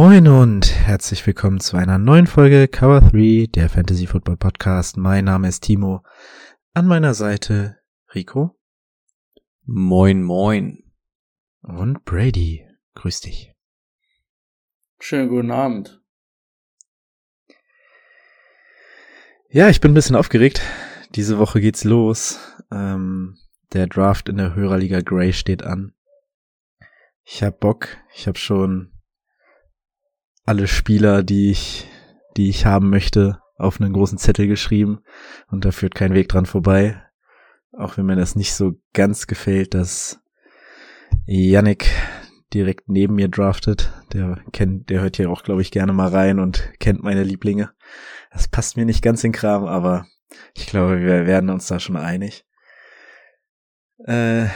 Moin und herzlich willkommen zu einer neuen Folge Cover 3, der Fantasy Football Podcast. Mein Name ist Timo. An meiner Seite Rico. Moin, moin. Und Brady. Grüß dich. Schönen guten Abend. Ja, ich bin ein bisschen aufgeregt. Diese Woche geht's los. Ähm, der Draft in der Hörerliga Grey steht an. Ich hab Bock. Ich hab schon alle Spieler, die ich, die ich haben möchte, auf einen großen Zettel geschrieben und da führt kein Weg dran vorbei. Auch wenn mir das nicht so ganz gefällt, dass Yannick direkt neben mir draftet. Der kennt, der hört hier auch, glaube ich, gerne mal rein und kennt meine Lieblinge. Das passt mir nicht ganz in Kram, aber ich glaube, wir werden uns da schon einig. Äh,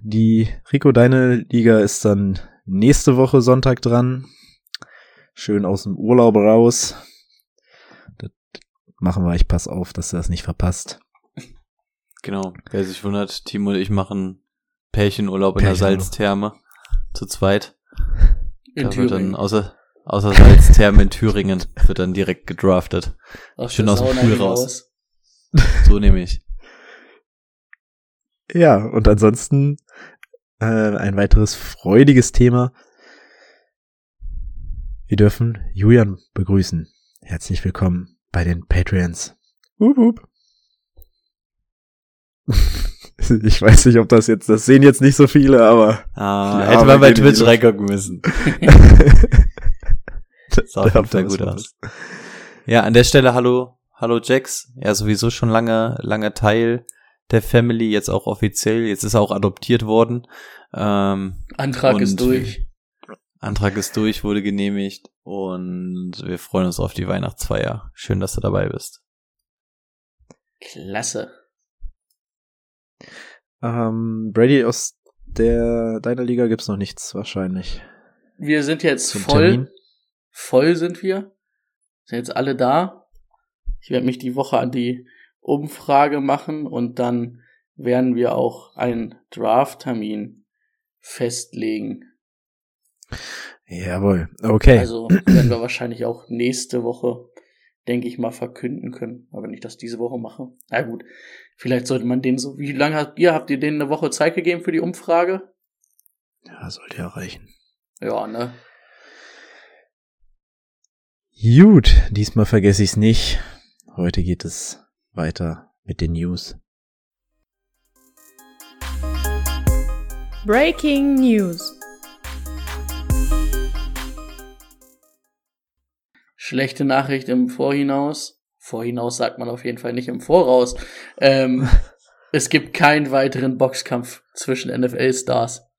die Rico, deine Liga ist dann nächste Woche Sonntag dran schön aus dem Urlaub raus. Das machen wir, ich pass auf, dass du das nicht verpasst. Genau, wer sich wundert, Timo und ich machen Pärchenurlaub in der Salztherme zu zweit. In da Thüringen. wird dann außer, außer Salztherme in Thüringen wird dann direkt gedraftet. Aus Schön aus dem Pool hinaus. raus. So nehme ich. Ja, und ansonsten äh, ein weiteres freudiges Thema. Wir dürfen Julian begrüßen. Herzlich willkommen bei den Patreons. Wup, wup. Ich weiß nicht, ob das jetzt, das sehen jetzt nicht so viele, aber Ah, Ja, hätte man bei Twitch die- reingucken müssen. Sah auf jeden gut aus. Ja, an der Stelle hallo, hallo Jax. Ja, sowieso schon lange, lange Teil der Family, jetzt auch offiziell. Jetzt ist er auch adoptiert worden. Ähm, Antrag ist durch. Antrag ist durch, wurde genehmigt und wir freuen uns auf die Weihnachtsfeier. Schön, dass du dabei bist. Klasse. Ähm, Brady, aus der deiner Liga gibt's noch nichts wahrscheinlich. Wir sind jetzt Zum voll. Termin? Voll sind wir. Sind jetzt alle da. Ich werde mich die Woche an die Umfrage machen und dann werden wir auch einen Draft-Termin festlegen. Jawohl. Okay. Also werden wir wahrscheinlich auch nächste Woche, denke ich mal, verkünden können. Aber wenn ich das diese Woche mache. Na gut, vielleicht sollte man den so. Wie lange habt ihr? Habt ihr denen eine Woche Zeit gegeben für die Umfrage? ja, sollte ja reichen. Ja, ne? Gut, diesmal vergesse ich's nicht. Heute geht es weiter mit den News. Breaking News. Schlechte Nachricht im Vorhinaus. Vorhinaus sagt man auf jeden Fall nicht im Voraus. Ähm, es gibt keinen weiteren Boxkampf zwischen NFL-Stars.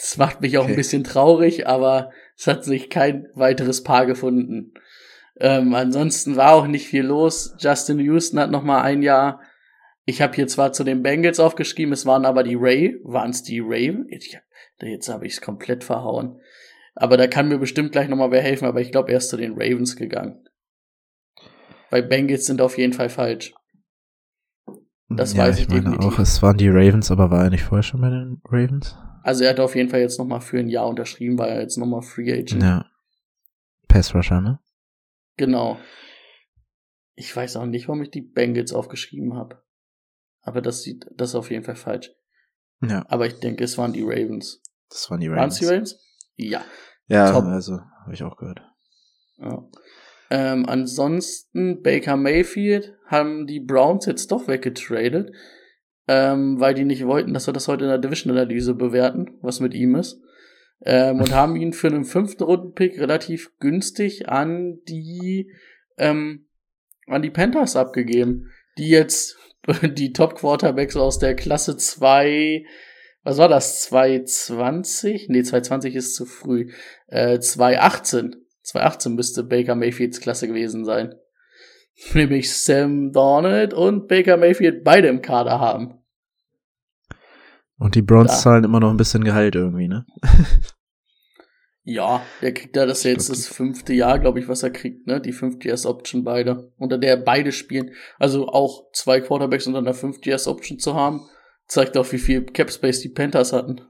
Das macht mich auch Okay. ein bisschen traurig, aber es hat sich kein weiteres Paar gefunden. Ähm, ansonsten war auch nicht viel los. Justin Houston hat noch mal ein Jahr. Ich habe hier zwar zu den Bengals aufgeschrieben, es waren aber die Ray, waren es die Raven? Ich, jetzt habe ich es komplett verhauen. Aber da kann mir bestimmt gleich noch mal wer helfen, aber ich glaube, er ist zu den Ravens gegangen. Weil Bengals sind auf jeden Fall falsch. Das ja, weiß ich ich meine definitiv. auch, es waren die Ravens, aber war er nicht vorher schon bei den Ravens? Also er hat auf jeden Fall jetzt noch mal für ein Jahr unterschrieben, weil er jetzt noch mal Free Agent. Ja. Pass Rusher, ne? Genau. Ich weiß auch nicht, warum ich die Bengals aufgeschrieben habe. Aber das sieht, das ist auf jeden Fall falsch. Ja, Aber ich denke, es waren die Ravens. das waren die Waren es die Ravens. Ravens? Ja. Ja, Top. also, habe ich auch gehört. ja. Ähm, ansonsten, Baker Mayfield haben die Browns jetzt doch weggetradet, ähm, weil die nicht wollten, dass wir das heute in der Division-Analyse bewerten, was mit ihm ist. Ähm, und haben ihn für einen fünften Rundenpick relativ günstig an die ähm, an die Panthers abgegeben, die jetzt die Top-Quarterbacks aus der Klasse 2, was war das, 220? Nee, 220 ist zu früh. Äh, 218. 2018 müsste Baker Mayfields Klasse gewesen sein. Nämlich Sam Donald und Baker Mayfield beide im Kader haben. Und die Browns Ja. zahlen immer noch ein bisschen Gehalt irgendwie, ne? Ja, der kriegt da das ist jetzt das fünfte Jahr, glaube ich, was er kriegt, ne? Die fünfte Years Option beide. Unter der beide spielen. Also auch zwei Quarterbacks unter einer fünfte Years Option zu haben, zeigt auch, wie viel Cap Space die Panthers hatten.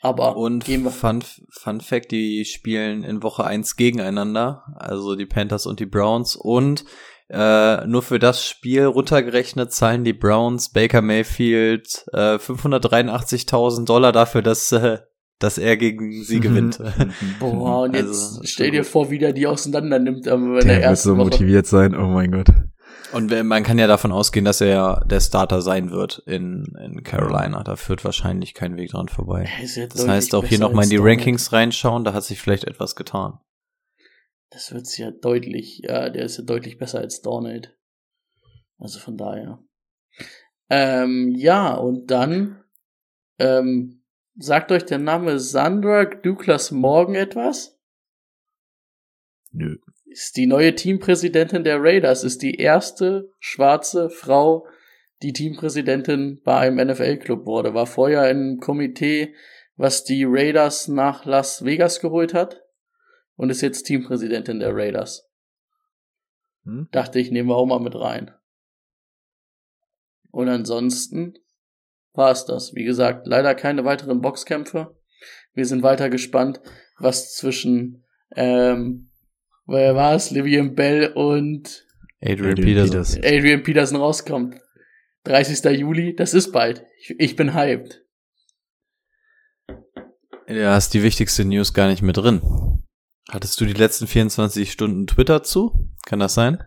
Aber Und gehen wir. Fun, Fun Fact, die spielen in Woche 1 gegeneinander, also die Panthers und die Browns. Und äh, nur für das Spiel runtergerechnet zahlen die Browns Baker Mayfield äh, 583.000 Dollar dafür, dass, äh, dass er gegen sie gewinnt. Boah, und jetzt Also, stell dir vor, wie der die auseinander nimmt ähm, der, Der wird so Woche. motiviert sein, oh mein Gott. Und man kann ja davon ausgehen, dass er ja der Starter sein wird in, in Carolina. Da führt wahrscheinlich kein Weg dran vorbei. Ja Das heißt auch hier nochmal in die. Rankings reinschauen, da hat sich vielleicht etwas getan. Das wird's ja deutlich, ja, der ist ja deutlich besser als Donald. Also von daher. Ähm, ja, und dann, ähm, sagt euch der Name Sandra Douglas Morgan etwas? Nö. Ist die neue Teampräsidentin der Raiders, ist die erste schwarze Frau, die Teampräsidentin bei einem NFL-Club wurde. War vorher im Komitee, was die Raiders nach Las Vegas geholt hat und ist jetzt Teampräsidentin der Raiders. Hm? Dachte ich, nehmen wir auch mal mit rein. Und ansonsten war es das. Wie gesagt, leider keine weiteren Boxkämpfe. Wir sind weiter gespannt, was zwischen, ähm, wer war es? Livian Bell und Adrian, Adrian Peterson. Peters. Adrian Peterson rauskommt. 30. Juli, das ist bald. Ich, ich bin hyped. Du hast die wichtigste News gar nicht mit drin. Hattest du die letzten 24 Stunden Twitter zu? Kann das sein?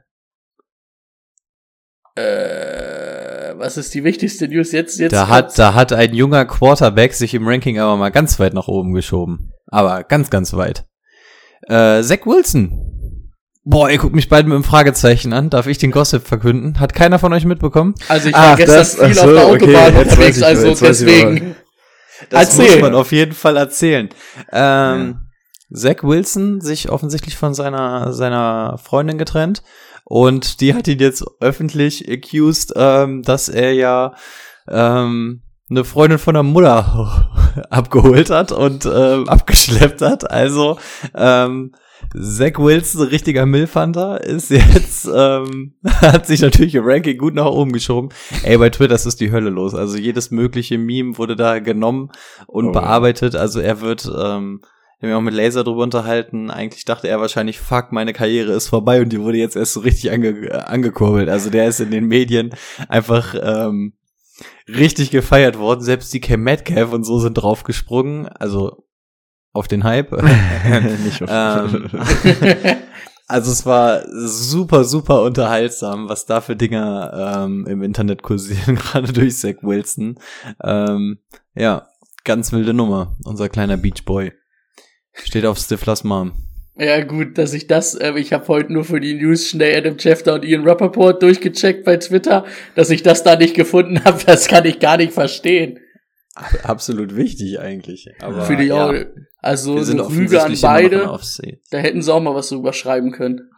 Äh, was ist die wichtigste News jetzt? jetzt Da hat, da hat ein junger Quarterback sich im Ranking aber mal ganz weit nach oben geschoben. Aber ganz, ganz weit. Äh, Zach Wilson. Boah, ihr guckt mich beide mit einem Fragezeichen an. Darf ich den Gossip verkünden? Hat keiner von euch mitbekommen? also ich Ach, war gestern das- viel ach so, auf der okay, Autobahn jetzt unterwegs, ich, also deswegen. Das Erzähl. muss man auf jeden Fall erzählen. Ähm, Zach Wilson sich offensichtlich von seiner, seiner Freundin getrennt und die hat ihn jetzt öffentlich accused, ähm, dass er ja ähm, eine Freundin von der Mutter abgeholt hat und ähm, abgeschleppt hat. Also ähm, Zach Wilson, richtiger Milfhunter, ist jetzt, ähm, hat sich natürlich im Ranking gut nach oben geschoben. Ey, bei Twitter ist die Hölle los. Also jedes mögliche Meme wurde da genommen und Oh bearbeitet. Also er wird, ähm, wir haben ja auch mit Laser drüber unterhalten. Eigentlich dachte er wahrscheinlich, fuck, meine Karriere ist vorbei und die wurde jetzt erst so richtig ange angekurbelt. Also der ist in den Medien einfach ähm, richtig gefeiert worden. Selbst die Cam Metcalf und so sind draufgesprungen. Also auf den Hype. Nicht auf- Ähm, also es war super, super unterhaltsam, was da für Dinger ähm, im Internet kursieren, gerade durch Zach Wilson. Ähm, ja, ganz wilde Nummer, unser kleiner Beach Boy. Steht auf Stiflers Mom. Ja, gut, dass ich das, äh, ich habe heute nur für die News schnell Adam Schefter und Ian Rappaport durchgecheckt bei Twitter, dass ich das da nicht gefunden habe, das kann ich gar nicht verstehen. Absolut wichtig eigentlich. Aber für die ja, auch, also wir sind eine Rüge an offensichtlich immer noch in der beide, Offseason. da hätten sie auch mal was drüber schreiben können.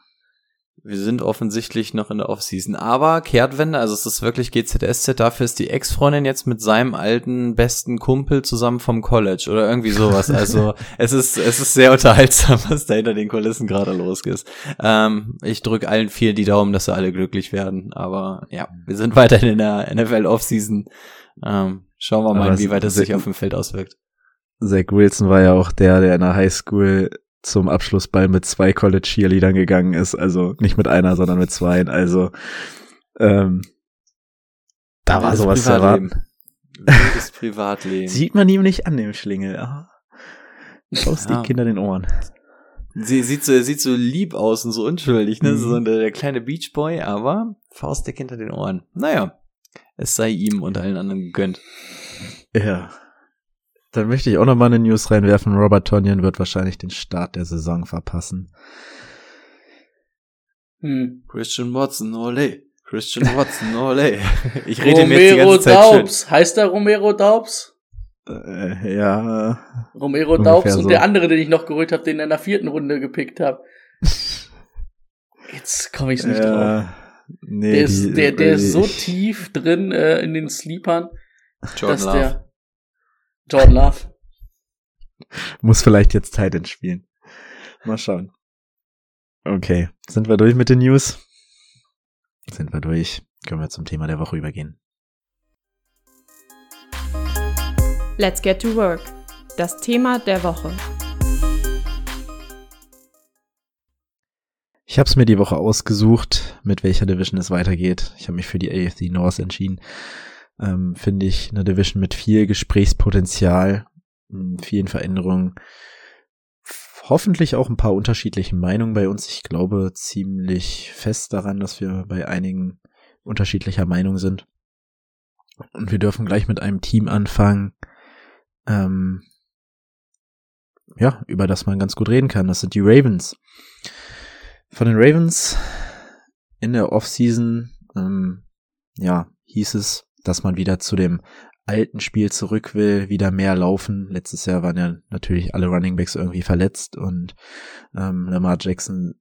Wir sind offensichtlich noch in der Offseason. Aber Kehrtwende, also es ist wirklich GZSZ, dafür ist die Ex-Freundin jetzt mit seinem alten besten Kumpel zusammen vom College oder irgendwie sowas. Also es ist, es ist sehr unterhaltsam, was da hinter den Kulissen gerade los ist. Ähm, ich drücke allen vier die Daumen, dass sie alle glücklich werden. Aber ja, wir sind weiterhin in der NFL Offseason. Ähm, schauen wir mal, es- inwieweit es sich auf dem Feld auswirkt. Zach Wilson war ja auch der, der in der Highschool zum Abschlussball mit zwei College Cheerleadern gegangen ist. Also nicht mit einer, sondern mit zweien. Also ähm, da war sowas zu erwarten. Wildes Privatleben. Sieht man ihm nicht an, dem Schlingel. Schaust Ja. die Kinder den Ohren. Sie sieht so, er sieht so lieb aus und so unschuldig, ne? Mhm. So der, der kleine Beach Boy, aber faustdick hinter den Ohren. Naja, es sei ihm und allen anderen gegönnt. Ja. Dann möchte ich auch noch mal eine News reinwerfen. Robert Tonyan wird wahrscheinlich den Start der Saison verpassen. Hm. Christian Watson, ole. Christian Watson, ole. Ich rede mir jetzt die Romero ganze Zeit schön. Daubs, heißt er Romero Daubs? Äh, ja. Romero Daubs so. und der andere, den ich noch geholt habe, den ich in der vierten Runde gepickt habe. Jetzt komme ich nicht äh, drauf. Nee, der ist, der, der ist so tief drin äh, in den Sleepern, Jordan dass Love. der Jordan Love. Muss vielleicht jetzt Zeit entspielen. Mal schauen. Okay, sind wir durch mit den News? Sind wir durch. Können wir zum Thema der Woche übergehen. Let's get to work. Das Thema der Woche. Ich habe es mir die Woche ausgesucht, mit welcher Division es weitergeht. Ich habe mich für die AFC North entschieden. Ähm, Finde ich eine Division mit viel Gesprächspotenzial, vielen Veränderungen, hoffentlich auch ein paar unterschiedlichen Meinungen bei uns. Ich glaube ziemlich fest daran, dass wir bei einigen unterschiedlicher Meinung sind. Und wir dürfen gleich mit einem Team anfangen, ähm, ja, über das man ganz gut reden kann. Das sind die Ravens. Von den Ravens in der Offseason, ähm, ja, hieß es, dass man wieder zu dem alten Spiel zurück will, wieder mehr laufen. Letztes Jahr waren ja natürlich alle Running Backs irgendwie verletzt und ähm, Lamar Jackson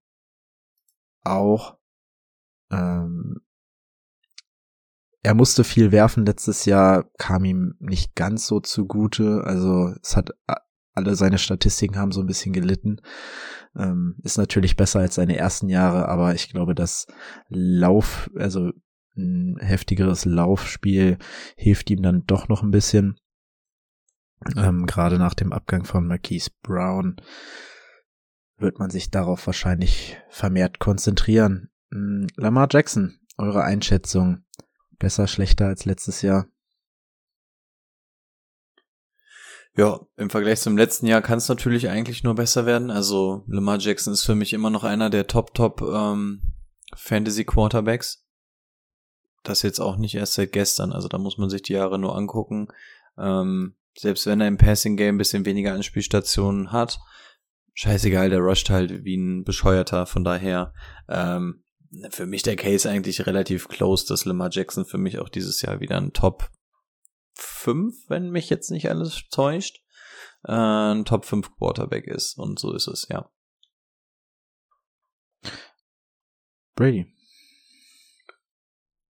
auch. Ähm, er musste viel werfen letztes Jahr, kam ihm nicht ganz so zugute. Also es hat alle seine Statistiken haben so ein bisschen gelitten. Ähm, ist natürlich besser als seine ersten Jahre, aber ich glaube, das Lauf, also ein heftigeres Laufspiel hilft ihm dann doch noch ein bisschen. Ähm, Gerade nach dem Abgang von Marquise Brown wird man sich darauf wahrscheinlich vermehrt konzentrieren. Hm, Lamar Jackson, eure Einschätzung. Besser, schlechter als letztes Jahr? Ja, im Vergleich zum letzten Jahr kann es natürlich eigentlich nur besser werden. Also Lamar Jackson ist für mich immer noch einer der Top Top ähm, Fantasy Quarterbacks. Das jetzt auch nicht erst seit gestern. Also da muss man sich die Jahre nur angucken. Ähm, selbst wenn er im Passing Game bisschen weniger Anspielstationen hat, scheißegal, der rusht halt wie ein Bescheuerter. Von daher ähm, für mich der Case eigentlich relativ close, dass Lamar Jackson für mich auch dieses Jahr wieder ein Top 5, wenn mich jetzt nicht alles täuscht, äh, ein Top 5 Quarterback ist. Und so ist es, ja. Brady.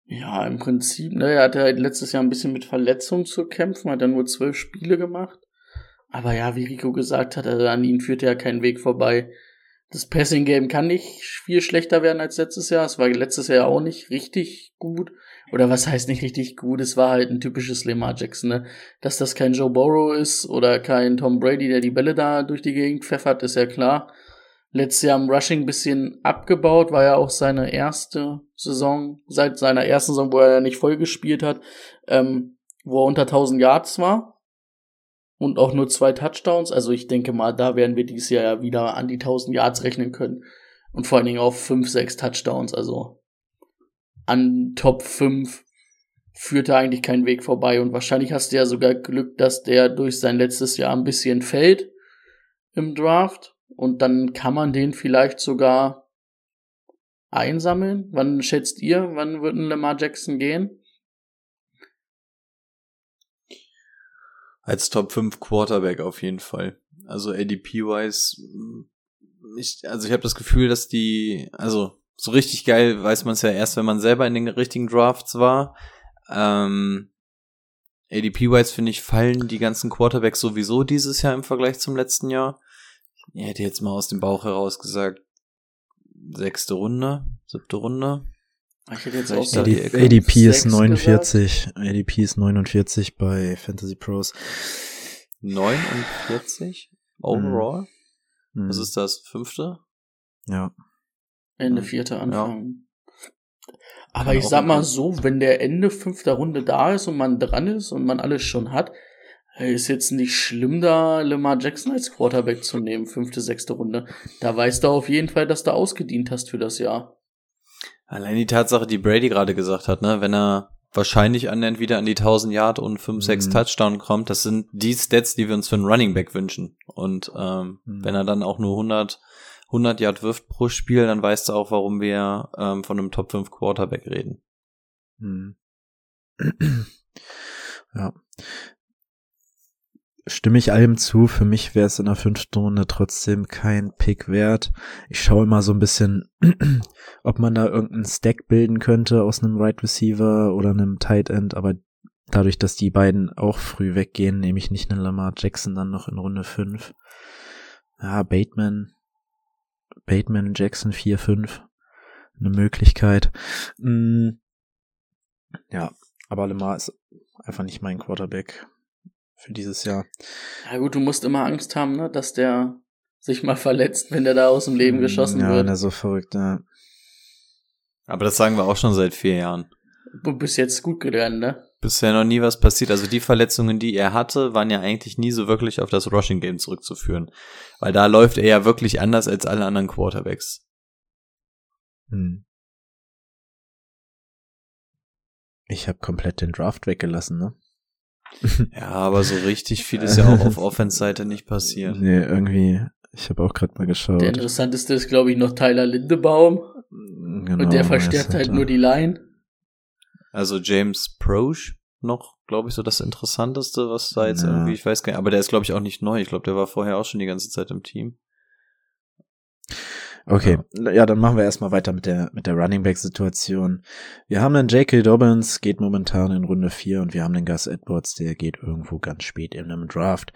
Ja, im Prinzip, ne, er hatte halt letztes Jahr ein bisschen mit Verletzungen zu kämpfen, hat dann nur zwölf Spiele gemacht. Aber ja, wie Rico gesagt hat, also an ihn führte ja kein Weg vorbei. Das Passing Game kann nicht viel schlechter werden als letztes Jahr. Es war letztes Jahr auch nicht richtig gut. Oder was heißt nicht richtig gut? Es war halt ein typisches Lamar Jackson, ne? Dass das kein Joe Burrow ist oder kein Tom Brady, der die Bälle da durch die Gegend pfeffert, ist ja klar. Letztes Jahr im Rushing ein bisschen abgebaut, war ja auch seine erste Saison, seit seiner ersten Saison, wo er nicht voll gespielt hat, ähm, wo er unter 1000 Yards war und auch nur zwei Touchdowns. Also ich denke mal, da werden wir dieses Jahr ja wieder an die 1000 Yards rechnen können. Und vor allen Dingen auf 5, 6 Touchdowns. Also an Top 5 führt da eigentlich kein Weg vorbei. Und wahrscheinlich hast du ja sogar Glück, dass der durch sein letztes Jahr ein bisschen fällt im Draft. Und dann kann man den vielleicht sogar einsammeln. Wann schätzt ihr, wann wird ein Lamar Jackson gehen? Als Top 5 Quarterback auf jeden Fall. Also ADP-wise, ich, also ich habe das Gefühl, dass die, also so richtig geil weiß man es ja erst, wenn man selber in den richtigen Drafts war. Ähm, ADP-wise finde ich, fallen die ganzen Quarterbacks sowieso dieses Jahr im Vergleich zum letzten Jahr. Ich hätte jetzt mal aus dem Bauch heraus gesagt, sechste Runde, siebte Runde. Ich hätte jetzt auch AD, ADP ist 49. Gesagt. ADP ist 49 bei Fantasy Pros. 49 overall? Mhm. Was ist das? Fünfte? Ja. Ende vierte Anfang. Ja. Aber Kann ich sag mal so, wenn der Ende fünfter Runde da ist und man dran ist und man alles schon hat, ist jetzt nicht schlimm, da Lamar Jackson als Quarterback zu nehmen, fünfte, sechste Runde. Da weißt du auf jeden Fall, dass du ausgedient hast für das Jahr. Allein die Tatsache, die Brady gerade gesagt hat, ne, wenn er wahrscheinlich annähernd wieder an die 1000 Yard und 5, 6 mhm. Touchdown kommt, das sind die Stats, die wir uns für einen Running Back wünschen. Und ähm, mhm. wenn er dann auch nur 100, 100 Yard wirft pro Spiel, dann weißt du auch, warum wir ähm, von einem Top 5 Quarterback reden. Mhm. ja. stimme ich allem zu. Für mich wäre es in der fünften Runde trotzdem kein Pick wert. Ich schaue immer so ein bisschen, ob man da irgendeinen Stack bilden könnte aus einem Right Receiver oder einem Tight End, aber dadurch, dass die beiden auch früh weggehen, nehme ich nicht einen Lamar Jackson dann noch in Runde 5. Ja, Bateman, Bateman Jackson 4-5. Eine Möglichkeit. Mm, ja, aber Lamar ist einfach nicht mein Quarterback für dieses Jahr. Ja gut, du musst immer Angst haben, ne, dass der sich mal verletzt, wenn der da aus dem Leben geschossen ja, wird. Ja, wenn er so verrückt, ja. Aber das sagen wir auch schon seit vier Jahren. Du bist jetzt gut gelernt, ne? Bisher noch nie was passiert. Also die Verletzungen, die er hatte, waren ja eigentlich nie so wirklich auf das Rushing Game zurückzuführen. Weil da läuft er ja wirklich anders als alle anderen Quarterbacks. Hm. Ich habe komplett den Draft weggelassen, ne? ja, aber so richtig viel ist ja auch auf Offense-Seite nicht passiert. Nee, irgendwie, ich habe auch gerade mal geschaut. Der interessanteste ist, glaube ich, noch Tyler Lindebaum. Genau, und der verstärkt halt nur die Line. Also James Proche noch, glaube ich, so das Interessanteste, was da jetzt ja. irgendwie, ich weiß gar nicht, aber der ist, glaube ich, auch nicht neu. Ich glaube, der war vorher auch schon die ganze Zeit im Team. Okay, ja. ja, dann machen wir erstmal weiter mit der, mit der Running Back Situation. Wir haben einen J.K. Dobbins, geht momentan in Runde 4 und wir haben den Gus Edwards, der geht irgendwo ganz spät in einem Draft.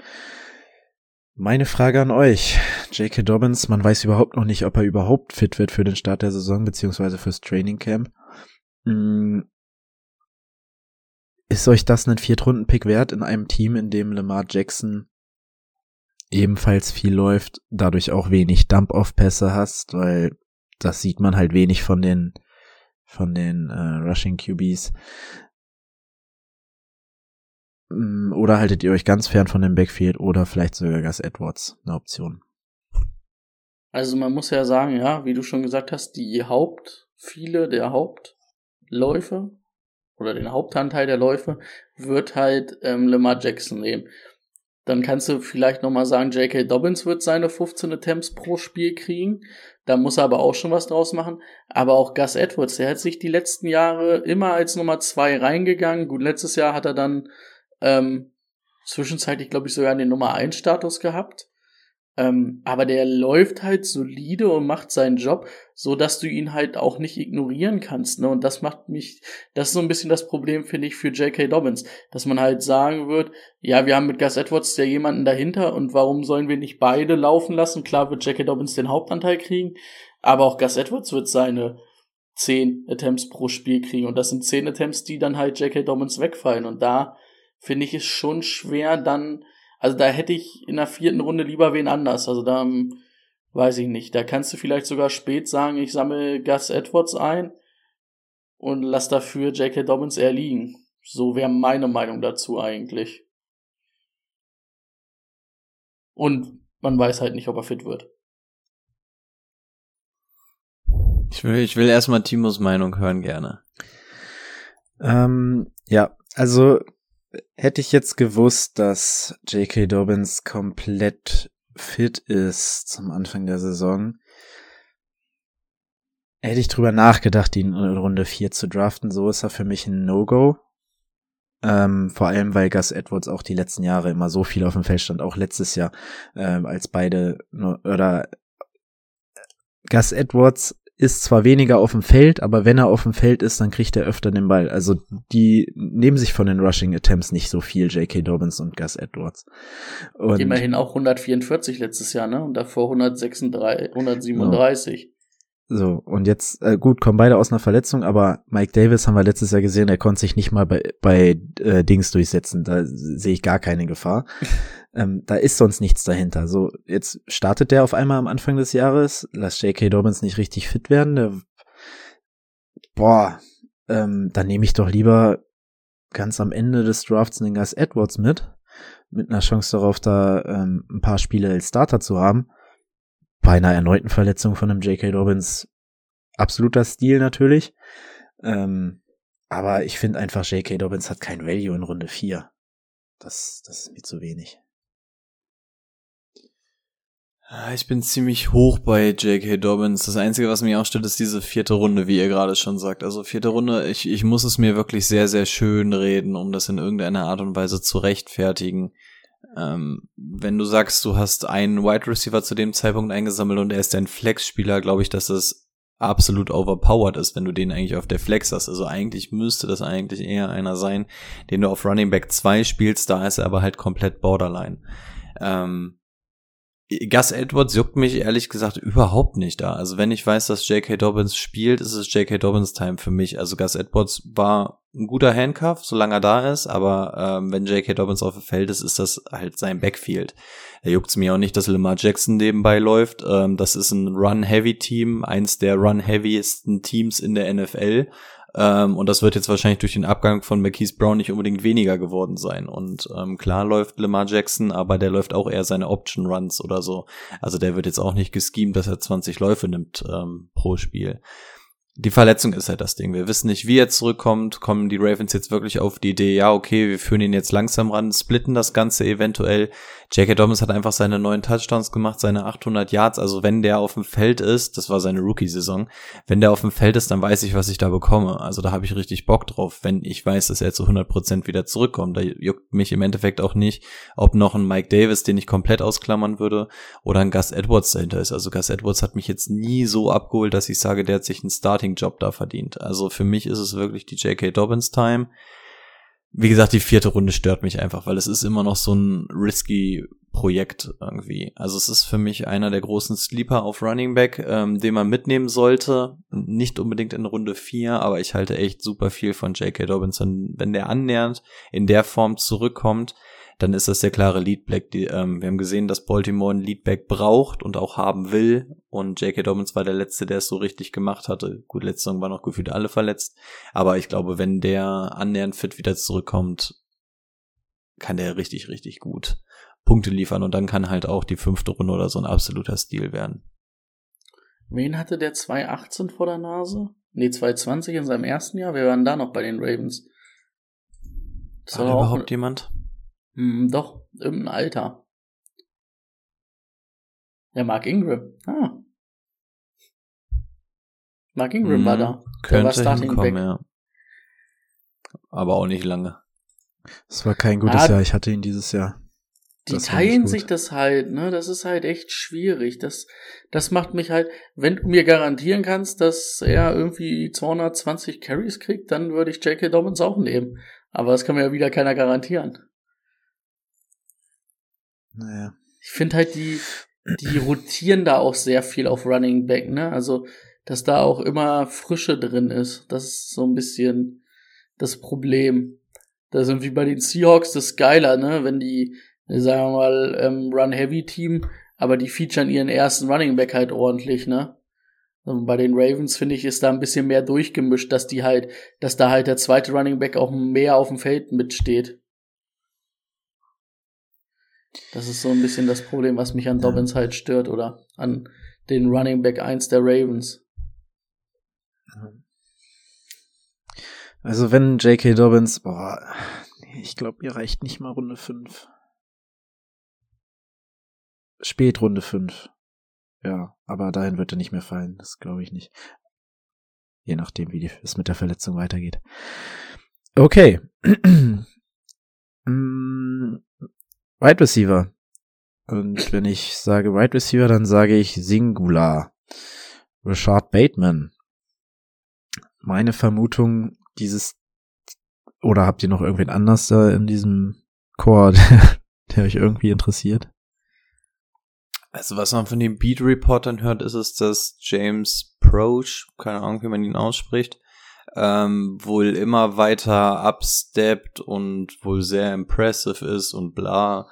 Meine Frage an euch. J.K. Dobbins, man weiß überhaupt noch nicht, ob er überhaupt fit wird für den Start der Saison beziehungsweise fürs Training Camp. Hm. Ist euch das ein Viertrunden-Pick wert in einem Team, in dem Lamar Jackson ebenfalls viel läuft, dadurch auch wenig Dump-Off-Pässe hast, weil das sieht man halt wenig von den von den äh, Rushing QBs. Mm, oder haltet ihr euch ganz fern von dem Backfield oder vielleicht sogar Gus Edwards eine Option? Also man muss ja sagen, ja, wie du schon gesagt hast, die Haupt, viele der Hauptläufe oder den Hauptanteil der Läufe wird halt ähm, Lamar Jackson nehmen. Dann kannst du vielleicht nochmal sagen, J.K. Dobbins wird seine 15 Attempts pro Spiel kriegen. Da muss er aber auch schon was draus machen. Aber auch Gus Edwards, der hat sich die letzten Jahre immer als Nummer zwei reingegangen. Gut, letztes Jahr hat er dann ähm, zwischenzeitlich, glaube ich, sogar den Nummer 1 Status gehabt. Ähm, aber der läuft halt solide und macht seinen Job, so dass du ihn halt auch nicht ignorieren kannst. Ne? Und das macht mich, das ist so ein bisschen das Problem, finde ich, für J.K. Dobbins, dass man halt sagen wird, ja, wir haben mit Gus Edwards ja jemanden dahinter und warum sollen wir nicht beide laufen lassen? Klar wird J.K. Dobbins den Hauptanteil kriegen, aber auch Gus Edwards wird seine 10 Attempts pro Spiel kriegen und das sind 10 Attempts, die dann halt J.K. Dobbins wegfallen und da finde ich es schon schwer, dann also da hätte ich in der vierten Runde lieber wen anders. Also da ähm, weiß ich nicht. Da kannst du vielleicht sogar spät sagen, ich sammle Gus Edwards ein und lass dafür J.K. Dobbins eher liegen. So wäre meine Meinung dazu eigentlich. Und man weiß halt nicht, ob er fit wird. Ich will, ich will erstmal Timos Meinung hören gerne. Ähm, ja, also hätte ich jetzt gewusst, dass J.K. Dobbins komplett fit ist zum Anfang der Saison, hätte ich drüber nachgedacht, ihn in Runde 4 zu draften. So ist er für mich ein No-Go. Ähm, vor allem, weil Gus Edwards auch die letzten Jahre immer so viel auf dem Feld stand, auch letztes Jahr, ähm, als beide, oder Gus Edwards ist zwar weniger auf dem Feld, aber wenn er auf dem Feld ist, dann kriegt er öfter den Ball. Also die nehmen sich von den Rushing Attempts nicht so viel, J.K. Dobbins und Gus Edwards. Und Immerhin auch 144 letztes Jahr, ne? Und davor 136, 137. So, und jetzt, äh, gut, kommen beide aus einer Verletzung, aber Mike Davis haben wir letztes Jahr gesehen, er konnte sich nicht mal bei, bei äh, Dings durchsetzen. Da sehe ich gar keine Gefahr. ähm, da ist sonst nichts dahinter. So, jetzt startet der auf einmal am Anfang des Jahres, lass J.K. Dobbins nicht richtig fit werden. Der, boah, ähm, dann nehme ich doch lieber ganz am Ende des Drafts einen Gus Edwards mit, mit einer Chance darauf, da ähm, ein paar Spiele als Starter zu haben bei einer erneuten Verletzung von einem J.K. Dobbins absoluter Stil natürlich. Ähm, aber ich finde einfach, J.K. Dobbins hat kein Value in Runde 4. Das, das ist mir zu wenig. Ah, ich bin ziemlich hoch bei J.K. Dobbins. Das Einzige, was mich stört, ist diese vierte Runde, wie ihr gerade schon sagt. Also vierte Runde, ich, ich muss es mir wirklich sehr, sehr schön reden, um das in irgendeiner Art und Weise zu rechtfertigen. Ähm, wenn du sagst, du hast einen Wide Receiver zu dem Zeitpunkt eingesammelt und er ist dein Flex-Spieler, glaube ich, dass das absolut overpowered ist, wenn du den eigentlich auf der Flex hast. Also eigentlich müsste das eigentlich eher einer sein, den du auf Running Back 2 spielst, da ist er aber halt komplett borderline. Ähm, Gus Edwards juckt mich ehrlich gesagt überhaupt nicht da. Also wenn ich weiß, dass J.K. Dobbins spielt, ist es J.K. Dobbins Time für mich. Also Gus Edwards war ein guter Handcuff, solange er da ist, aber ähm, wenn J.K. Dobbins auf dem Feld ist, ist das halt sein Backfield. Da juckt's mir auch nicht, dass Lamar Jackson nebenbei läuft. Ähm, das ist ein Run-Heavy-Team, eins der Run-Heaviesten Teams in der NFL. Ähm, und das wird jetzt wahrscheinlich durch den Abgang von Marquise Brown nicht unbedingt weniger geworden sein. Und ähm, klar läuft Lamar Jackson, aber der läuft auch eher seine Option Runs oder so. Also der wird jetzt auch nicht geschemt, dass er 20 Läufe nimmt ähm, pro Spiel die Verletzung ist halt das Ding. Wir wissen nicht, wie er zurückkommt. Kommen die Ravens jetzt wirklich auf die Idee, ja, okay, wir führen ihn jetzt langsam ran, splitten das Ganze eventuell. J.K. Dobbins hat einfach seine neuen Touchdowns gemacht, seine 800 Yards. Also wenn der auf dem Feld ist, das war seine Rookie-Saison, wenn der auf dem Feld ist, dann weiß ich, was ich da bekomme. Also da habe ich richtig Bock drauf, wenn ich weiß, dass er zu 100% wieder zurückkommt. Da juckt mich im Endeffekt auch nicht, ob noch ein Mike Davis, den ich komplett ausklammern würde, oder ein Gus Edwards dahinter ist. Also Gus Edwards hat mich jetzt nie so abgeholt, dass ich sage, der hat sich einen Starting Job da verdient. Also für mich ist es wirklich die J.K. Dobbins Time. Wie gesagt, die vierte Runde stört mich einfach, weil es ist immer noch so ein risky Projekt irgendwie. Also es ist für mich einer der großen Sleeper auf Running Back, ähm, den man mitnehmen sollte. Nicht unbedingt in Runde 4, aber ich halte echt super viel von J.K. Dobbins. Und wenn der annähernd in der Form zurückkommt, dann ist das der klare Leadback. Die, ähm, wir haben gesehen, dass Baltimore einen Leadback braucht und auch haben will. Und J.K. Dobbins war der Letzte, der es so richtig gemacht hatte. Gut, letzte Saison waren noch gefühlt alle verletzt. Aber ich glaube, wenn der annähernd fit wieder zurückkommt, kann der richtig, richtig gut Punkte liefern. Und dann kann halt auch die fünfte Runde oder so ein absoluter Stil werden. Wen hatte der 218 vor der Nase? Nee, 220 in seinem ersten Jahr? Wir waren da noch bei den Ravens. Das war, war überhaupt jemand? Hm, doch, irgendein Alter. Ja, Mark Ingram. Ah. Mark Ingram hm, war da. Der könnte war hinkommen, ja. Aber auch nicht lange. Es war kein gutes ah, Jahr. Ich hatte ihn dieses Jahr. Die das teilen sich das halt, ne? Das ist halt echt schwierig. Das, das macht mich halt, wenn du mir garantieren kannst, dass er irgendwie 220 Carries kriegt, dann würde ich J.K. Dobbins auch nehmen. Aber das kann mir ja wieder keiner garantieren. Naja. Ich finde halt, die, die rotieren da auch sehr viel auf Running Back, ne? Also, dass da auch immer Frische drin ist. Das ist so ein bisschen das Problem. Da sind wie bei den Seahawks das geiler, ne? Wenn die, sagen wir mal, ähm, Run-Heavy-Team, aber die featuren ihren ersten Running Back halt ordentlich, ne? Und bei den Ravens finde ich, ist da ein bisschen mehr durchgemischt, dass die halt, dass da halt der zweite Running Back auch mehr auf dem Feld mitsteht. Das ist so ein bisschen das Problem, was mich an Dobbins halt stört oder an den Running Back 1 der Ravens. Also wenn J.K. Dobbins, boah, ich glaube, ihr reicht nicht mal Runde 5. Spät Runde 5. Ja, aber dahin wird er nicht mehr fallen, das glaube ich nicht. Je nachdem, wie es mit der Verletzung weitergeht. Okay. Mm, Wide Receiver. Und wenn ich sage Wide Receiver, dann sage ich Singular. Richard Bateman. Meine Vermutung, dieses, oder habt ihr noch irgendwen anders da in diesem Chor, der, der euch irgendwie interessiert? Also was man von den Beat Reportern hört, ist es, dass James Proch, keine Ahnung, wie man ihn ausspricht, ähm, wohl immer weiter upsteppt und wohl sehr impressive ist und bla.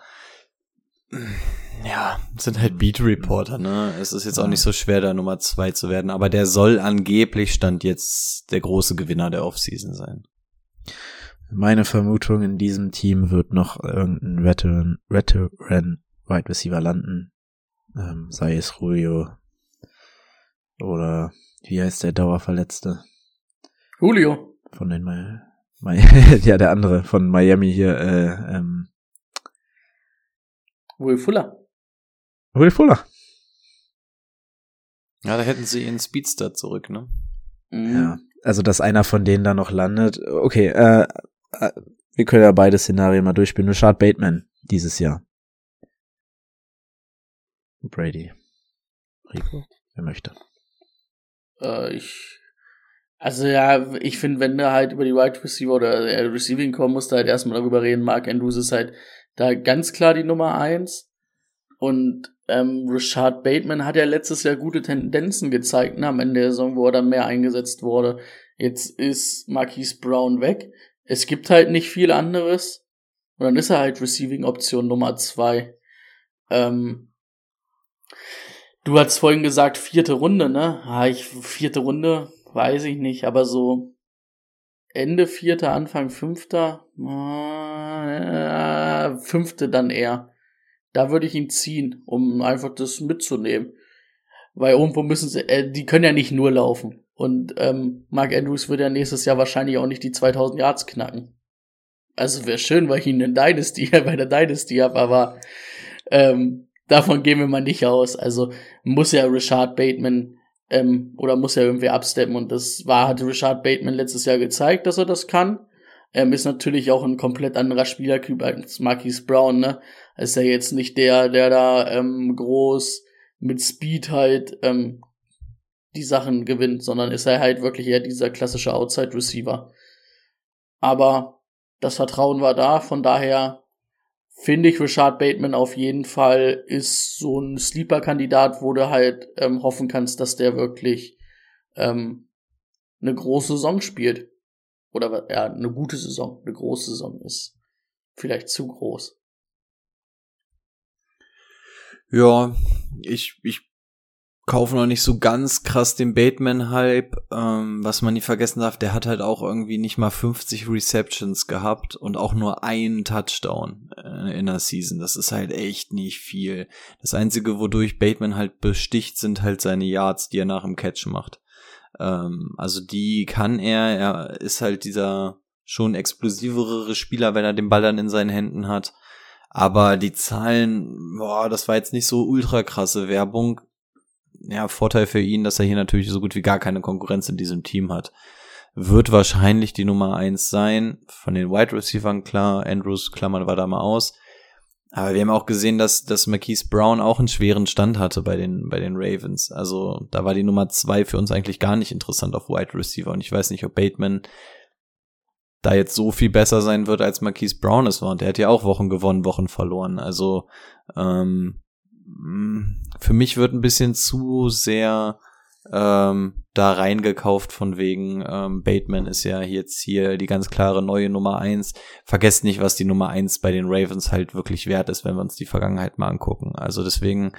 Ja, sind halt Beat Reporter, ne? Es ist jetzt auch nicht so schwer, da Nummer zwei zu werden, aber der soll angeblich stand jetzt der große Gewinner der Offseason sein. Meine Vermutung in diesem Team wird noch irgendein Veteran, Veteran Wide Receiver landen. Ähm, sei es Julio oder wie heißt der Dauerverletzte? Julio. Von den Mi Mi ja, der andere von Miami hier, äh, ähm. Will Fuller. Will Fuller. Ja, da hätten sie ihren Speedster zurück, ne? Mhm. Ja, also dass einer von denen da noch landet. Okay, äh, äh wir können ja beide Szenarien mal durchspielen. Richard Bateman. dieses Jahr. Brady. Rico, wer möchte. Äh, ich, also ja, ich finde, wenn du halt über die Wide Receiver oder äh, Receiving kommen, musst halt erstmal darüber reden. Mark Andrews ist halt da ganz klar die Nummer eins. Und ähm, Richard Bateman hat ja letztes Jahr gute Tendenzen gezeigt, ne, am Ende der Saison, wo er dann mehr eingesetzt wurde. Jetzt ist Marquise Brown weg. Es gibt halt nicht viel anderes. Und dann ist er halt Receiving Option Nummer zwei. Ähm, du hast vorhin gesagt, vierte Runde, ne? Ah, ich, vierte Runde, weiß ich nicht, aber so Ende vierter, Anfang fünfter, äh, fünfte dann eher. Da würde ich ihn ziehen, um einfach das mitzunehmen. Weil irgendwo müssen sie, äh, die können ja nicht nur laufen. Und ähm, Mark Andrews wird ja nächstes Jahr wahrscheinlich auch nicht die 2000 Yards knacken. Also wäre schön, weil ich ihn in Dynasty, bei der Dynasty habe, aber ähm, davon gehen wir mal nicht aus. Also muss ja Richard Bateman ähm, oder muss ja irgendwie absteppen und das war, hat Richard Bateman letztes Jahr gezeigt, dass er das kann. Ähm, ist natürlich auch ein komplett anderer Spielertyp als Marquise Brown, ne? Ist ja jetzt nicht der, der da ähm, groß mit Speed halt ähm, die Sachen gewinnt, sondern ist er halt wirklich eher dieser klassische Outside Receiver. Aber das Vertrauen war da, von daher finde ich Richard Bateman auf jeden Fall ist so ein Sleeper-Kandidat, wo du halt ähm, hoffen kannst, dass der wirklich ähm, eine große Saison spielt. Oder ja, eine gute Saison, eine große Saison ist vielleicht zu groß. Ja, ich, ich kaufe noch nicht so ganz krass den Bateman-Hype. Ähm, was man nie vergessen darf, der hat halt auch irgendwie nicht mal 50 Receptions gehabt und auch nur einen Touchdown äh, in der Season. Das ist halt echt nicht viel. Das Einzige, wodurch Bateman halt besticht, sind halt seine Yards, die er nach dem Catch macht. Ähm, also die kann er, er ist halt dieser schon explosivere Spieler, wenn er den Ball dann in seinen Händen hat. Aber die Zahlen, boah, das war jetzt nicht so ultra krasse Werbung. Ja, Vorteil für ihn, dass er hier natürlich so gut wie gar keine Konkurrenz in diesem Team hat. Wird wahrscheinlich die Nummer eins sein. Von den Wide Receivers klar, Andrews klammern wir da mal aus. Aber wir haben auch gesehen, dass, dass Marquise Brown auch einen schweren Stand hatte bei den, bei den Ravens. Also da war die Nummer zwei für uns eigentlich gar nicht interessant auf Wide Receiver. Und ich weiß nicht, ob Bateman da jetzt so viel besser sein wird, als Marquise Brown es war. Und der hat ja auch Wochen gewonnen, Wochen verloren. Also ähm, für mich wird ein bisschen zu sehr ähm, da reingekauft von wegen ähm, Bateman ist ja jetzt hier die ganz klare neue Nummer eins. Vergesst nicht, was die Nummer eins bei den Ravens halt wirklich wert ist, wenn wir uns die Vergangenheit mal angucken. Also deswegen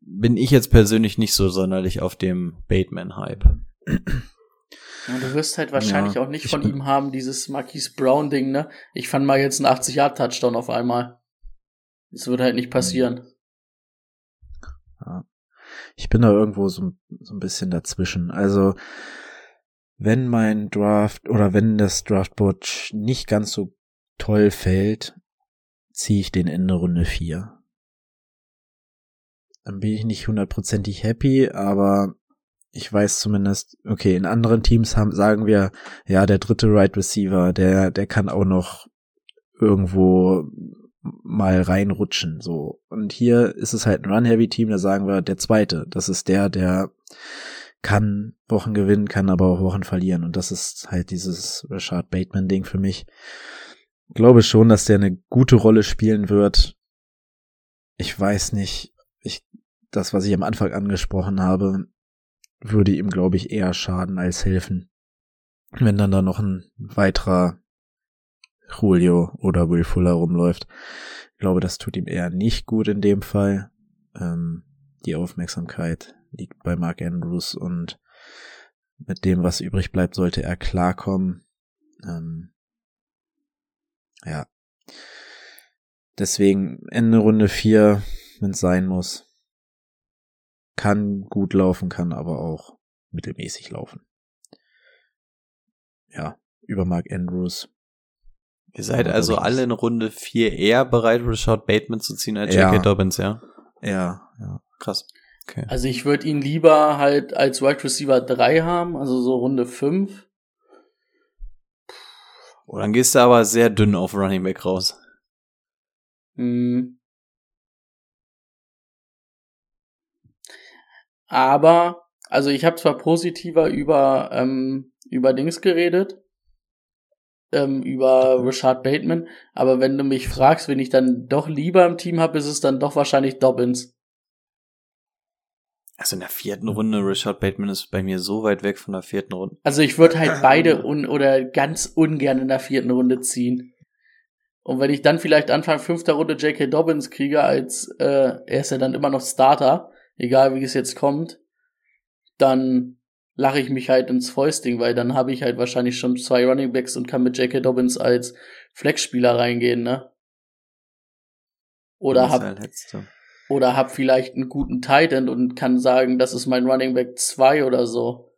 bin ich jetzt persönlich nicht so sonderlich auf dem Bateman-Hype. Ja, du wirst halt wahrscheinlich ja, auch nicht von ihm haben, dieses Marquise Brown-Ding, ne? Ich fand mal jetzt einen 80-Yard-Touchdown auf einmal. Das wird halt nicht passieren. Ja. Ich bin da irgendwo so, so ein bisschen dazwischen. Also, wenn mein Draft oder wenn das Draftboard nicht ganz so toll fällt, ziehe ich den Ende Runde 4. Dann bin ich nicht hundertprozentig happy, aber ich weiß zumindest, okay, in anderen Teams haben, sagen wir, ja, der dritte Right Receiver, der, der kann auch noch irgendwo mal reinrutschen, so. Und hier ist es halt ein Run-Heavy-Team, da sagen wir, der zweite, das ist der, der kann Wochen gewinnen, kann aber auch Wochen verlieren. Und das ist halt dieses Rashad Bateman-Ding für mich. Ich glaube schon, dass der eine gute Rolle spielen wird. Ich weiß nicht, ich, das, was ich am Anfang angesprochen habe, würde ihm, glaube ich, eher schaden als helfen. Wenn dann da noch ein weiterer Julio oder Will Fuller rumläuft. Ich glaube, das tut ihm eher nicht gut in dem Fall. Ähm, die Aufmerksamkeit liegt bei Mark Andrews und mit dem, was übrig bleibt, sollte er klarkommen. Ähm, ja. Deswegen Ende Runde 4, wenn es sein muss kann gut laufen, kann aber auch mittelmäßig laufen. Ja, über Mark Andrews. Ihr seid also alle in Runde 4 eher bereit, Richard Bateman zu ziehen als ja. J.K. Dobbins, ja? Ja, ja. Krass. Okay. Also ich würde ihn lieber halt als Wide Receiver 3 haben, also so Runde 5. Oh, dann gehst du aber sehr dünn auf Running Back raus. Mhm. Aber, also ich habe zwar positiver über, ähm, über Dings geredet, ähm, über Richard Bateman, aber wenn du mich fragst, wen ich dann doch lieber im Team habe, ist es dann doch wahrscheinlich Dobbins. Also in der vierten Runde, Richard Bateman ist bei mir so weit weg von der vierten Runde. Also ich würde halt beide un oder ganz ungern in der vierten Runde ziehen. Und wenn ich dann vielleicht Anfang fünfter Runde J.K. Dobbins kriege, als äh, er ist ja dann immer noch Starter, egal wie es jetzt kommt, dann lache ich mich halt ins Fäusting, weil dann habe ich halt wahrscheinlich schon zwei Running Backs und kann mit J.K. Dobbins als Flexspieler reingehen, ne? Oder hab, halt oder hab vielleicht einen guten Tight End und kann sagen, das ist mein Running Back 2 oder so.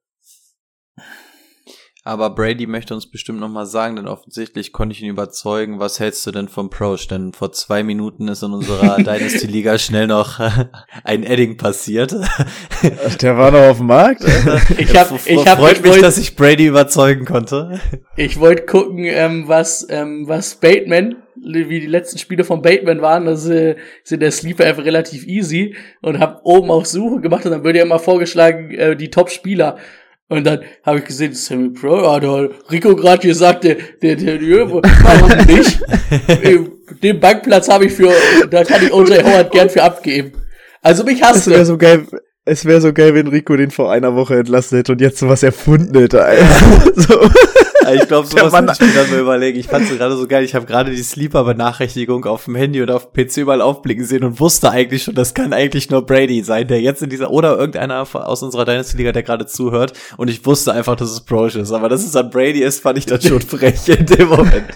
Aber Brady möchte uns bestimmt noch mal sagen, denn offensichtlich konnte ich ihn überzeugen. Was hältst du denn vom Proch? Denn vor zwei Minuten ist in unserer Dynasty-Liga schnell noch ein Edding passiert. Der war noch auf dem Markt. ich hab, ich hab, freut ich mich, wollt, dass ich Brady überzeugen konnte. Ich wollte gucken, ähm, was, ähm, was Bateman, wie die letzten Spiele von Bateman waren. Das äh, sind der Sleeper einfach relativ easy und hab oben auf Suche gemacht und dann würde ja immer vorgeschlagen äh, die Top-Spieler. Und dann habe ich gesehen, Sammy Pro, hat Rico gerade gesagt, der, der, der, der, warum nicht? Den Bankplatz habe ich für, da kann ich OJ Howard gern für abgeben. Also mich hasst Es wäre so geil, es wäre so geil, wenn Rico den vor einer Woche entlassen hätte und jetzt sowas erfunden hätte. Alter. so. Ich glaube, sowas muss ich mir dann mal überlegen. Ich fand es gerade so geil. Ich habe gerade die Sleeper-Benachrichtigung auf dem Handy oder auf dem PC überall aufblicken sehen und wusste eigentlich schon, das kann eigentlich nur Brady sein, der jetzt in dieser, oder irgendeiner aus unserer Dynasty-Liga, der gerade zuhört. Und ich wusste einfach, dass es Proch ist. Aber dass es an Brady ist, fand ich dann schon frech in dem Moment.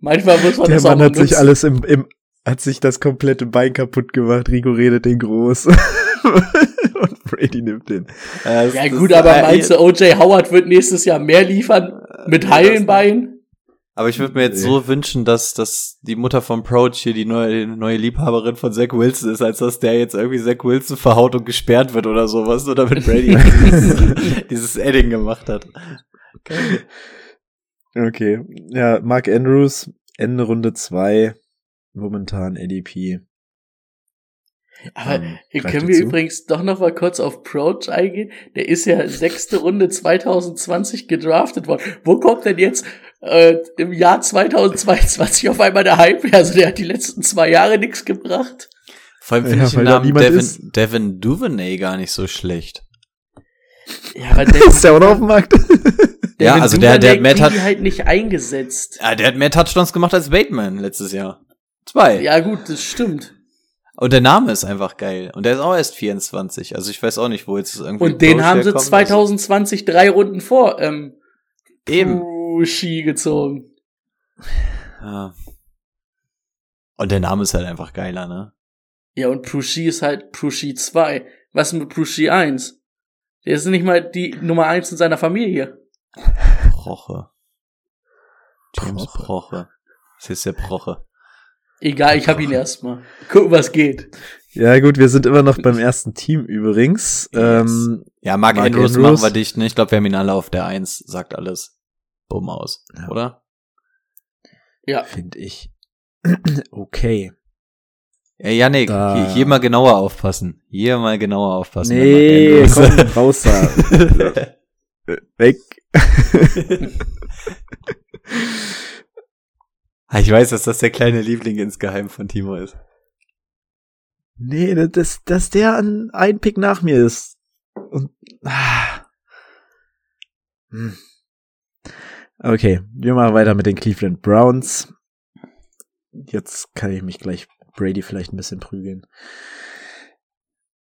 Manchmal muss man Der das Mann auch hat sich alles im, im, hat sich das komplette Bein kaputt gemacht. Rico redet den groß. und Brady nimmt den. Ja, das- Ja gut, aber äh, meinst du, OJ Howard wird nächstes Jahr mehr liefern mit nee, heilen Beinen? Aber ich würde mir jetzt so wünschen, dass, dass die Mutter von Proch hier die neue, neue Liebhaberin von Zach Wilson ist, als dass der jetzt irgendwie Zach Wilson verhaut und gesperrt wird oder sowas, nur damit Brady dieses, dieses Edding gemacht hat. Okay. Ja, Mark Andrews, Ende Runde zwei momentan ADP. Aber Ähm, können wir zu? übrigens doch noch mal kurz auf Proch eingehen? Der ist ja sechste Runde 2020 gedraftet worden. Wo kommt denn jetzt äh, im Jahr 2022 auf einmal der Hype her? Also der hat die letzten zwei Jahre nichts gebracht. Vor allem finde Ja, ich den Namen. Devin, Devin Duvernay gar nicht so schlecht. Ja, aber der, Ist der auch noch auf dem Markt? Ja, also der- der Matt hat- halt nicht eingesetzt. Ja, der hat mehr Touchdowns gemacht als Bateman letztes Jahr. Zwei. Ja gut, das stimmt. Und der Name ist einfach geil. Und der ist auch erst 24. Also ich weiß auch nicht, wo jetzt irgendwie Und den Proch haben sie herkommt. 2020 drei Runden vor ähm, Eben. Ski gezogen. Ja. Und der Name ist halt einfach geiler, ne? Ja, und Prushi ist halt Prushi 2. Was ist mit Prushi 1? Der ist nicht mal die Nummer 1 in seiner Familie. Proche. James Proche. Das ist der Proche. Egal, ich hab ihn erstmal. Gucken, was geht. ja, gut, wir sind immer noch beim ersten Team übrigens. Ähm, Ja, Mark, Mark Andrews, Andrews. machen wir dicht, ne? Ich glaube, wir haben ihn alle auf der Eins, sagt alles. Bumm aus, Ja. oder? Ja. Finde ich. okay. Ja, Janik, hier, hier mal genauer aufpassen. Hier mal genauer aufpassen. Nee, komm, raus da. Weg. Ich weiß, dass das der kleine Liebling insgeheim von Timo ist. Nee, dass, dass der an ein Pick nach mir ist. Und, ah. Hm. Okay, wir machen weiter mit den Cleveland Browns. Jetzt kann ich mich gleich Brady vielleicht ein bisschen prügeln.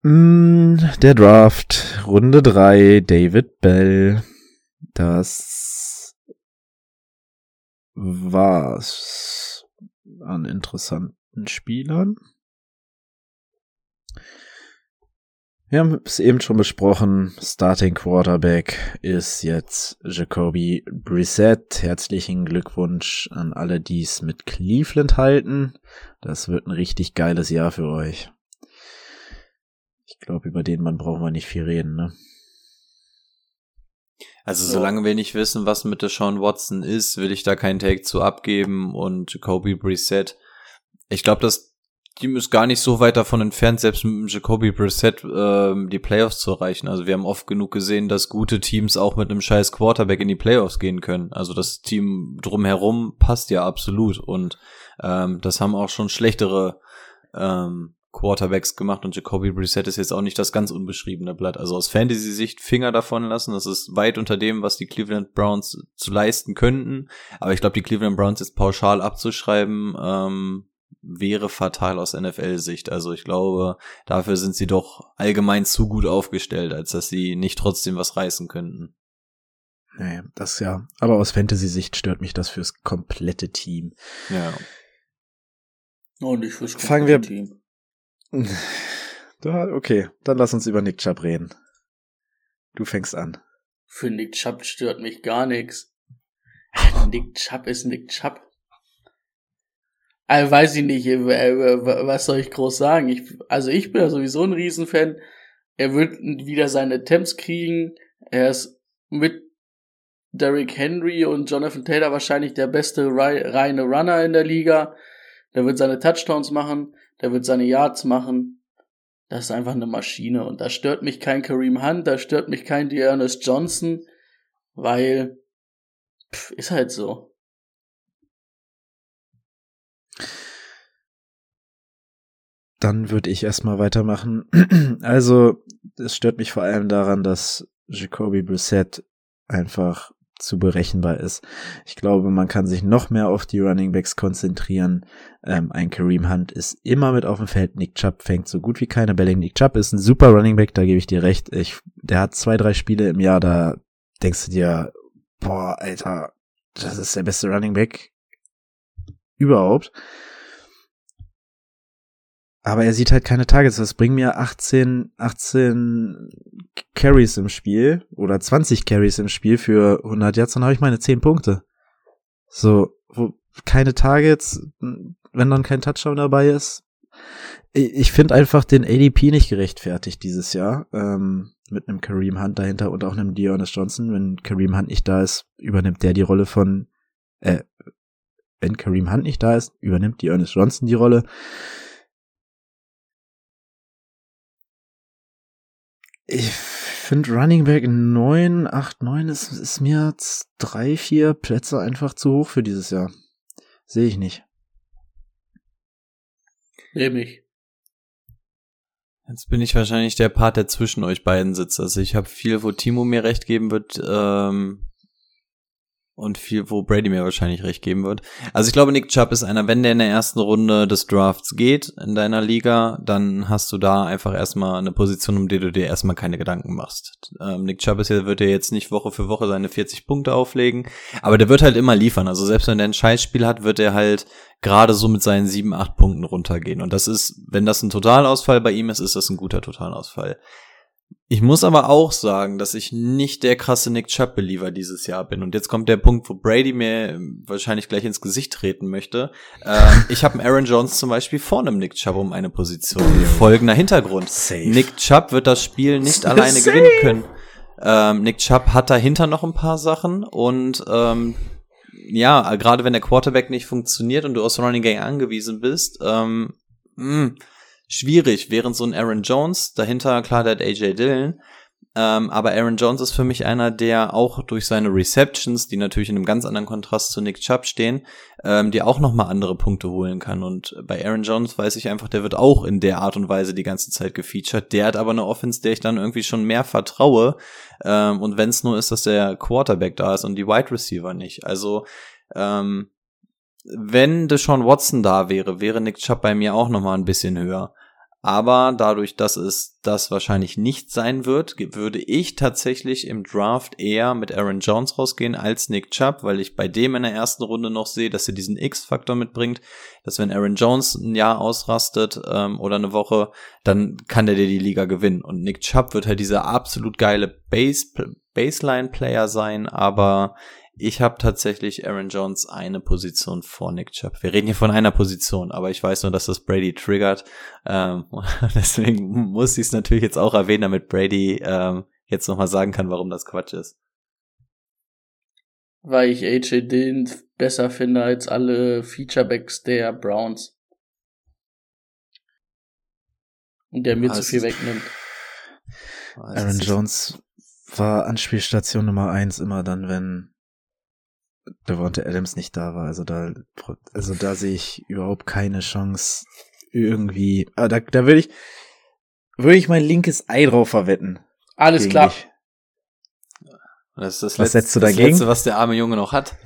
Mm, der Draft, Runde 3, David Bell. Das war's an interessanten Spielern. Wir haben es eben schon besprochen. Starting Quarterback ist jetzt Jacoby Brissett. Herzlichen Glückwunsch an alle, die es mit Cleveland halten. Das wird ein richtig geiles Jahr für euch. Ich glaube, über den Mann brauchen wir nicht viel reden, ne? Also solange wir nicht wissen, was mit der Sean Watson ist, will ich da keinen Take zu abgeben und Jacoby Brissett. Ich glaube, das Team ist gar nicht so weit davon entfernt, selbst mit Jacoby Brissett ähm, die Playoffs zu erreichen. Also wir haben oft genug gesehen, dass gute Teams auch mit einem scheiß Quarterback in die Playoffs gehen können. Also das Team drumherum passt ja absolut und ähm, das haben auch schon schlechtere ähm, Quarterbacks gemacht und Jacoby Brissett ist jetzt auch nicht das ganz unbeschriebene Blatt. Also aus Fantasy-Sicht Finger davon lassen. Das ist weit unter dem, was die Cleveland Browns zu leisten könnten. Aber ich glaube, die Cleveland Browns jetzt pauschal abzuschreiben, ähm, wäre fatal aus NFL-Sicht. Also ich glaube, dafür sind sie doch allgemein zu gut aufgestellt, als dass sie nicht trotzdem was reißen könnten. Nee, das ja. Aber aus Fantasy-Sicht stört mich das fürs komplette Team. Ja. Und nicht fürs Fangen wir- Team. Da, okay, dann lass uns über Nick Chubb reden. Du fängst an. Für Nick Chubb stört mich gar nichts. Nick Chubb ist Nick Chubb. Also weiß ich nicht, äh, was soll ich groß sagen? Ich, also ich bin ja sowieso ein Riesenfan. Er wird wieder seine Attempts kriegen. Er ist mit Derrick Henry und Jonathan Taylor wahrscheinlich der beste rei- reine Runner in der Liga. Der wird seine Touchdowns machen, der wird seine Yards machen. Das ist einfach eine Maschine und da stört mich kein Kareem Hunt, da stört mich kein Dearness Johnson, weil pff, ist halt so. Dann würde ich erstmal weitermachen. Also, es stört mich vor allem daran, dass Jacoby Brissett einfach zu berechenbar ist. Ich glaube, man kann sich noch mehr auf die Running Backs konzentrieren. Ähm, ein Kareem Hunt ist immer mit auf dem Feld. Nick Chubb fängt so gut wie keine Bälle. Nick Chubb ist ein super Running Back, da gebe ich dir recht. Ich, der hat zwei, drei Spiele im Jahr, da denkst du dir, boah, Alter, das ist der beste Running Back überhaupt. Aber er sieht halt keine Targets. Das bringt mir 18, 18 Carries im Spiel oder 20 Carries im Spiel für 100 Yards, dann habe ich meine 10 Punkte. So, wo keine Targets, wenn dann kein Touchdown dabei ist. Ich, ich finde einfach den ADP nicht gerechtfertigt dieses Jahr. Ähm, mit einem Kareem Hunt dahinter und auch einem Deonis Johnson. Wenn Kareem Hunt nicht da ist, übernimmt der die Rolle von, äh, wenn Kareem Hunt nicht da ist, übernimmt Deonis Johnson die Rolle. Ich finde Running Back 9, 8, 9 ist, ist mir jetzt drei, vier Plätze einfach zu hoch für dieses Jahr. Sehe ich nicht. Nehme ich. Jetzt bin ich wahrscheinlich der Part, der zwischen euch beiden sitzt. Also ich habe viel, wo Timo mir recht geben wird, ähm, und viel, wo Brady mir wahrscheinlich recht geben wird. Also ich glaube, Nick Chubb ist einer, wenn der in der ersten Runde des Drafts geht in deiner Liga, dann hast du da einfach erstmal eine Position, um die du dir erstmal keine Gedanken machst. Ähm, Nick Chubb ist ja, wird ja jetzt nicht Woche für Woche seine 40 Punkte auflegen, aber der wird halt immer liefern. Also selbst wenn der ein Scheißspiel hat, wird er halt gerade so mit seinen 7, 8 Punkten runtergehen. Und das ist, wenn das ein Totalausfall bei ihm ist, ist das ein guter Totalausfall. Ich muss aber auch sagen, dass ich nicht der krasse Nick Chubb-Believer dieses Jahr bin. Und jetzt kommt der Punkt, wo Brady mir wahrscheinlich gleich ins Gesicht treten möchte. Ähm, ich habe Aaron Jones zum Beispiel vor einem Nick Chubb um eine Position. Folgender Hintergrund. Safe. Nick Chubb wird das Spiel nicht alleine Safe. gewinnen können. Ähm, Nick Chubb hat dahinter noch ein paar Sachen und ähm, ja, gerade wenn der Quarterback nicht funktioniert und du aus Running Gang angewiesen bist, ähm, mh, schwierig, während so ein Aaron Jones, dahinter klar, der hat AJ Dillon, ähm, aber Aaron Jones ist für mich einer, der auch durch seine Receptions, die natürlich in einem ganz anderen Kontrast zu Nick Chubb stehen, ähm, die auch nochmal andere Punkte holen kann. Und bei Aaron Jones weiß ich einfach, der wird auch in der Art und Weise die ganze Zeit gefeatured. Der hat aber eine Offense, der ich dann irgendwie schon mehr vertraue. Ähm, und wenn es nur ist, dass der Quarterback da ist und die Wide Receiver nicht. Also ähm, wenn Deshaun Watson da wäre, wäre Nick Chubb bei mir auch nochmal ein bisschen höher. Aber dadurch, dass es das wahrscheinlich nicht sein wird, würde ich tatsächlich im Draft eher mit Aaron Jones rausgehen als Nick Chubb, weil ich bei dem in der ersten Runde noch sehe, dass er diesen X-Faktor mitbringt, dass wenn Aaron Jones ein Jahr ausrastet ähm, oder eine Woche, dann kann der dir die Liga gewinnen. Und Nick Chubb wird halt dieser absolut geile Base Baseline-Player sein, aber ich habe tatsächlich Aaron Jones eine Position vor Nick Chubb. Wir reden hier von einer Position, aber ich weiß nur, dass das Brady triggert. Ähm, deswegen muss ich es natürlich jetzt auch erwähnen, damit Brady ähm, jetzt nochmal sagen kann, warum das Quatsch ist. weil ich AJ Dillon besser finde als alle Featurebacks der Browns. Und der mir Ah, zu viel wegnimmt. Aaron Jones war Anspielstation Nummer eins immer dann, wenn Devonta Adams nicht da war. Also da, also da sehe ich überhaupt keine Chance irgendwie. Ah, da, da würde ich, würde ich mein linkes Ei drauf verwetten. Alles klar. dich. Das ist das, Was letzte, setzt du das dagegen? letzte, was der arme Junge noch hat.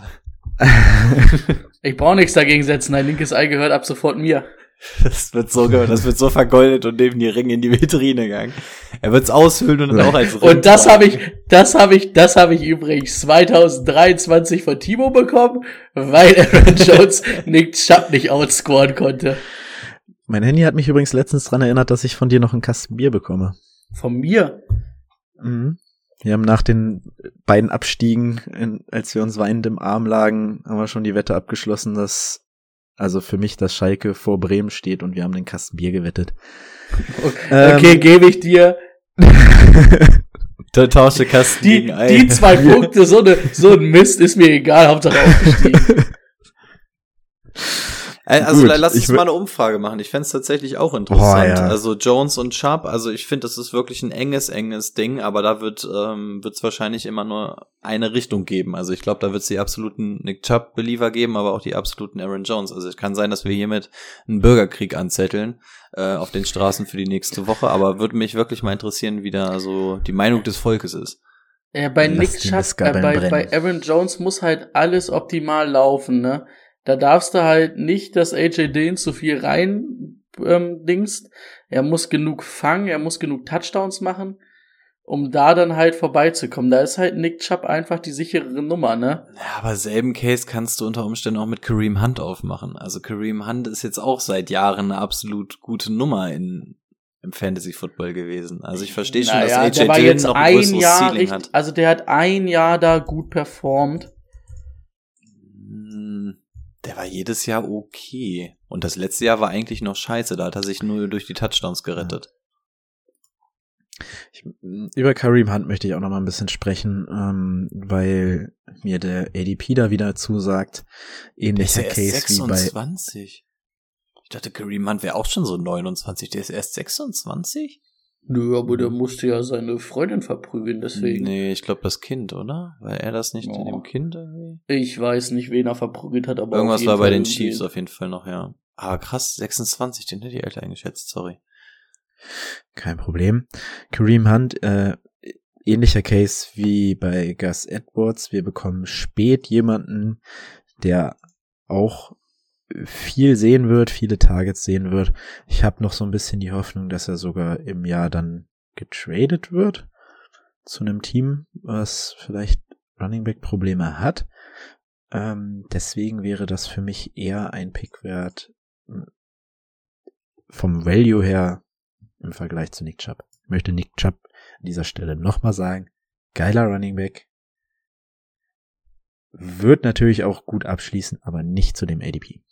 Ich brauche nichts dagegen setzen. Ein linkes Ei gehört ab sofort mir. Das wird so, das wird so vergoldet und neben die Ringe in die Vitrine gegangen. Er wird's aushöhlen und dann auch als Ring Und das habe ich, das habe ich, das habe ich übrigens 2023 von Timo bekommen, weil Aaron Jones Nick Chubb nicht outscoren konnte. mein Handy hat mich übrigens letztens dran erinnert, dass ich von dir noch einen Kasten Bier bekomme. Von mir. Mhm. Wir haben nach den beiden Abstiegen, in, als wir uns weinend im Arm lagen, haben wir schon die Wette abgeschlossen, dass also für mich das Schalke vor Bremen steht und wir haben den Kasten Bier gewettet. Okay, Ähm, gebe ich dir. Der tausche Kasten Die, gegen Ei. die zwei Punkte, so, ne, so ein Mist ist mir egal, Hauptsache aufgestiegen. Äh, Also Gut, lass uns mal eine Umfrage machen. Ich fänd's tatsächlich auch interessant. ja. Also Jones und Sharp, also ich finde, das ist wirklich ein enges, enges Ding, aber da wird ähm, wird's wahrscheinlich immer nur eine Richtung geben. Also ich glaube, da wird's die absoluten Nick Chubb-Believer geben, aber auch die absoluten Aaron Jones. Also es kann sein, dass wir hiermit einen Bürgerkrieg anzetteln äh, auf den Straßen für die nächste Woche, aber würde mich wirklich mal interessieren, wie da so die Meinung des Volkes ist. Ja, bei Lass Nick Chubb, äh, bei, bei Aaron Jones muss halt alles optimal laufen, ne? Da darfst du halt nicht, dass AJ Dillon zu viel rein ähm, dingst. Er muss genug fangen, er muss genug Touchdowns machen, um da dann halt vorbeizukommen. Da ist halt Nick Chubb einfach die sichere Nummer, ne? Ja, aber selben Case kannst du unter Umständen auch mit Kareem Hunt aufmachen. Also Kareem Hunt ist jetzt auch seit Jahren eine absolut gute Nummer in, im Fantasy Football gewesen. Also ich verstehe schon, Naja, dass AJ Dillon jetzt noch ein ein größeres Jahr Ceiling hat. also der hat ein Jahr da gut performt. Der war jedes Jahr okay. Und das letzte Jahr war eigentlich noch scheiße. Da hat er sich nur durch die Touchdowns gerettet. Ich, über Kareem Hunt möchte ich auch noch mal ein bisschen sprechen, ähm, weil mir der ADP da wieder zusagt. Ähnlicher Der ist ja Case wie bei 26. Ich dachte, Kareem Hunt wäre auch schon so 29. Der ist erst 26? Nö, aber der musste ja seine Freundin verprügeln, deswegen. Nee, ich glaube das Kind, oder? Weil er das nicht Ja. dem Kind irgendwie? Ich weiß nicht, wen er verprügelt hat, aber auf Irgendwas jeden war bei Fall den. Chiefs auf jeden Fall noch, ja. Aber krass, 26, den hätte ich älter eingeschätzt, sorry. Kein Problem. Kareem Hunt, äh, ähnlicher Case wie bei Gus Edwards. Wir bekommen spät jemanden, der auch viel sehen wird, viele Targets sehen wird. Ich habe noch so ein bisschen die Hoffnung, dass er sogar im Jahr dann getradet wird zu einem Team, was vielleicht Running Back Probleme hat. Ähm, deswegen wäre das für mich eher ein Pick wert vom Value her im Vergleich zu Nick Chubb. Ich möchte Nick Chubb an dieser Stelle nochmal sagen, geiler Running Back. Wird natürlich auch gut abschließen, aber nicht zu dem ADP.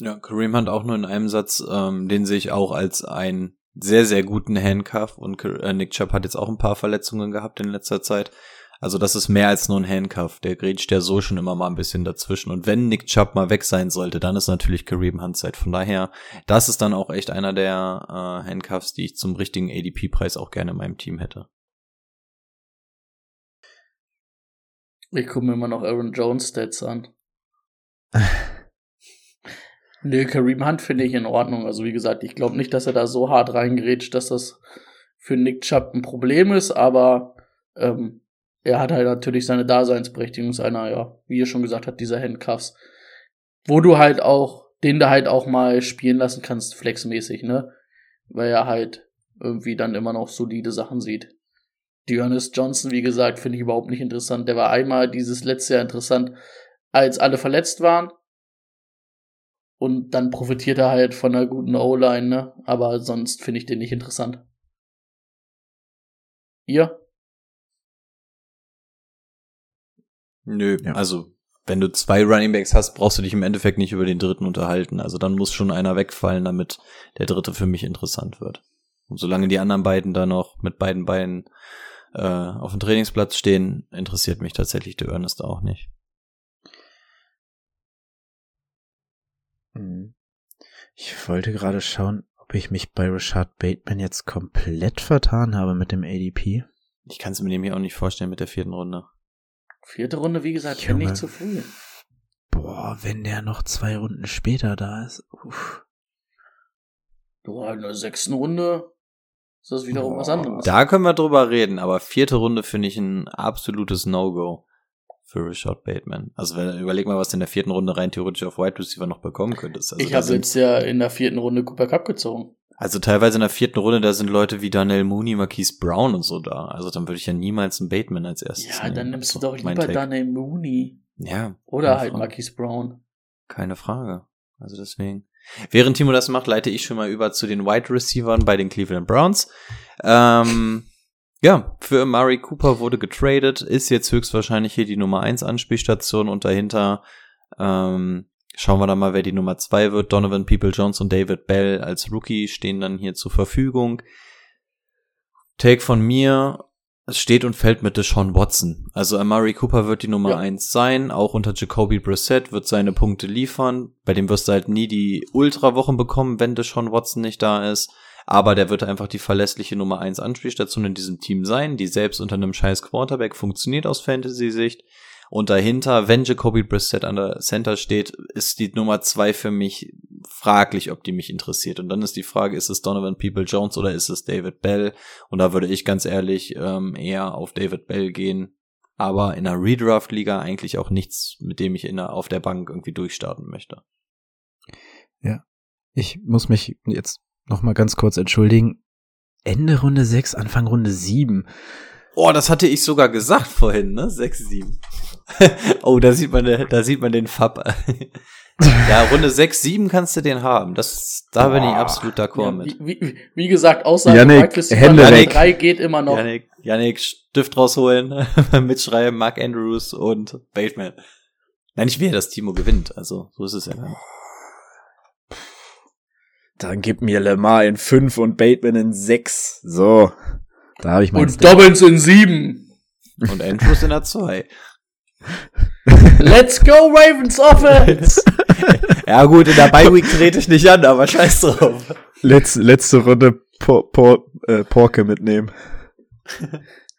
Ja, Kareem Hunt auch nur in einem Satz, ähm, den sehe ich auch als einen sehr, sehr guten Handcuff und äh, Nick Chubb hat jetzt auch ein paar Verletzungen gehabt in letzter Zeit. Also das ist mehr als nur ein Handcuff. Der grätscht ja so schon immer mal ein bisschen dazwischen. Und wenn Nick Chubb mal weg sein sollte, dann ist natürlich Kareem Hunt Zeit. Von daher, das ist dann auch echt einer der äh, Handcuffs, die ich zum richtigen ADP-Preis auch gerne in meinem Team hätte. Ich gucke mir immer noch Aaron Jones Stats an. Nö, Kareem Hunt finde ich in Ordnung. Also wie gesagt, ich glaube nicht, dass er da so hart reingerätscht, dass das für Nick Chubb ein Problem ist, aber ähm, er hat halt natürlich seine Daseinsberechtigung, seiner, ja, wie ihr schon gesagt habt, dieser Handcuffs. Wo du halt auch, den du halt auch mal spielen lassen kannst, flexmäßig, ne? Weil er halt irgendwie dann immer noch solide Sachen sieht. Dearness Johnson, wie gesagt, finde ich überhaupt nicht interessant. Der war einmal dieses letzte Jahr interessant, als alle verletzt waren. Und dann profitiert er halt von einer guten O-Line, ne? Aber sonst finde ich den nicht interessant. Ihr? Nö, Ja. also wenn du zwei Runningbacks hast, brauchst du dich im Endeffekt nicht über den dritten unterhalten. Also dann muss schon einer wegfallen, damit der dritte für mich interessant wird. Und solange die anderen beiden da noch mit beiden Beinen äh, auf dem Trainingsplatz stehen, interessiert mich tatsächlich der Ernest auch nicht. Ich wollte gerade schauen, ob ich mich bei Richard Bateman jetzt komplett vertan habe mit dem ADP. Ich kann es mir nämlich auch nicht vorstellen mit der vierten Runde. Vierte Runde, wie gesagt, finde ich zu früh. Boah, wenn der noch zwei Runden später da ist. Uff. Boah, in der sechsten Runde ist das wiederum Boah. was anderes. Da können wir drüber reden, aber vierte Runde finde ich ein absolutes No-Go für Richard Bateman. Also wenn, überleg mal, was du in der vierten Runde rein theoretisch auf Wide Receiver noch bekommen könntest. Also ich habe jetzt ja in der vierten Runde Cooper Cup gezogen. Also teilweise in der vierten Runde, da sind Leute wie Daniel Mooney, Marquise Brown und so da. Also dann würde ich ja niemals einen Bateman als erstes Ja, nehmen. dann nimmst du doch lieber Daniel Mooney. Ja. Oder halt Frage. Marquise Brown. Keine Frage. Also deswegen. Während Timo das macht, leite ich schon mal über zu den Wide Receivern bei den Cleveland Browns. Ähm, ja, für Murray Cooper wurde getradet, ist jetzt höchstwahrscheinlich hier die Nummer 1 Anspielstation und dahinter ähm, schauen wir dann mal, wer die Nummer 2 wird. Donovan People Jones und David Bell als Rookie stehen dann hier zur Verfügung. Take von mir, es steht und fällt mit Deshaun Watson. Also Amari Cooper wird die Nummer ja. 1 sein, auch unter Jacoby Brissett wird seine Punkte liefern. Bei dem wirst du halt nie die Ultra-Wochen bekommen, wenn Deshaun Watson nicht da ist. Aber der wird einfach die verlässliche Nummer 1 Anspielstation in diesem Team sein, die selbst unter einem scheiß Quarterback funktioniert aus Fantasy-Sicht. Und dahinter, wenn Jacoby Brissett an der Center steht, ist die Nummer 2 für mich fraglich, ob die mich interessiert. Und dann ist die Frage, ist es Donovan People Jones oder ist es David Bell? Und da würde ich ganz ehrlich ähm, eher auf David Bell gehen. Aber in einer Redraft-Liga eigentlich auch nichts, mit dem ich in der, auf der Bank irgendwie durchstarten möchte. Ja. Ich muss mich jetzt nochmal ganz kurz entschuldigen. Ende Runde 6, Anfang Runde 7. Oh, das hatte ich sogar gesagt vorhin, ne? 6, 7. oh, da sieht man, da sieht man den Fab. ja, Runde 6, 7 kannst du den haben. Das, da Boah. bin ich absolut d'accord ja, mit. Wie, wie, wie gesagt, außer Yannick, Hände Janik, 3 geht immer noch. Yannick, Yannick Stift rausholen, mitschreiben, Mark Andrews und Bateman. Nein, ich will, dass Timo gewinnt. Also, so ist es ja. Dann. Dann gib mir Lemar in 5 und Bateman in 6. So. Da habe ich mein Und Dobbins in 7. Und Andrews in der 2. Let's go Ravens Offense! ja gut, in der Bye Week trete ich nicht an, aber scheiß drauf. Letz, letzte Runde Por, Por, äh, Porke mitnehmen.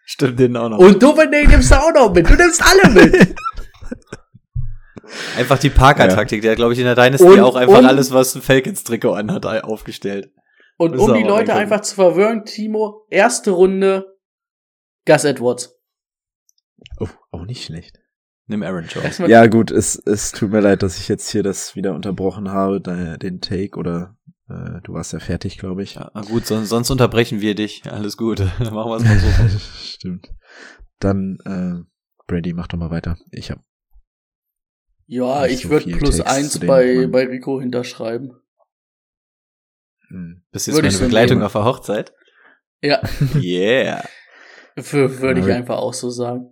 Stimmt den auch noch. Und du nimmst du auch noch mit. Du nimmst alle mit. Einfach die Parker-Taktik. Der hat, glaube ich, in der Dynasty und, auch einfach alles, was ein Falcons-Trikot anhat, aufgestellt. Und um die Leute einfach zu verwirren, Timo, erste Runde Gus Edwards. Oh, auch nicht schlecht. Nimm Aaron Jones. Ja, gut, es, es tut mir leid, dass ich jetzt hier das wieder unterbrochen habe, den Take, oder äh, du warst ja fertig, glaube ich. Ja, gut, sonst, sonst unterbrechen wir dich. Alles gut. Machen wir es mal so. Stimmt. Dann, äh, Brady, mach doch mal weiter. Ich hab ja, ich so würde plus Text eins bei, bei Rico hinterschreiben. Hm. Bist du jetzt meine Begleitung nehmen. auf der Hochzeit? Ja. yeah. Würde ich einfach auch so sagen.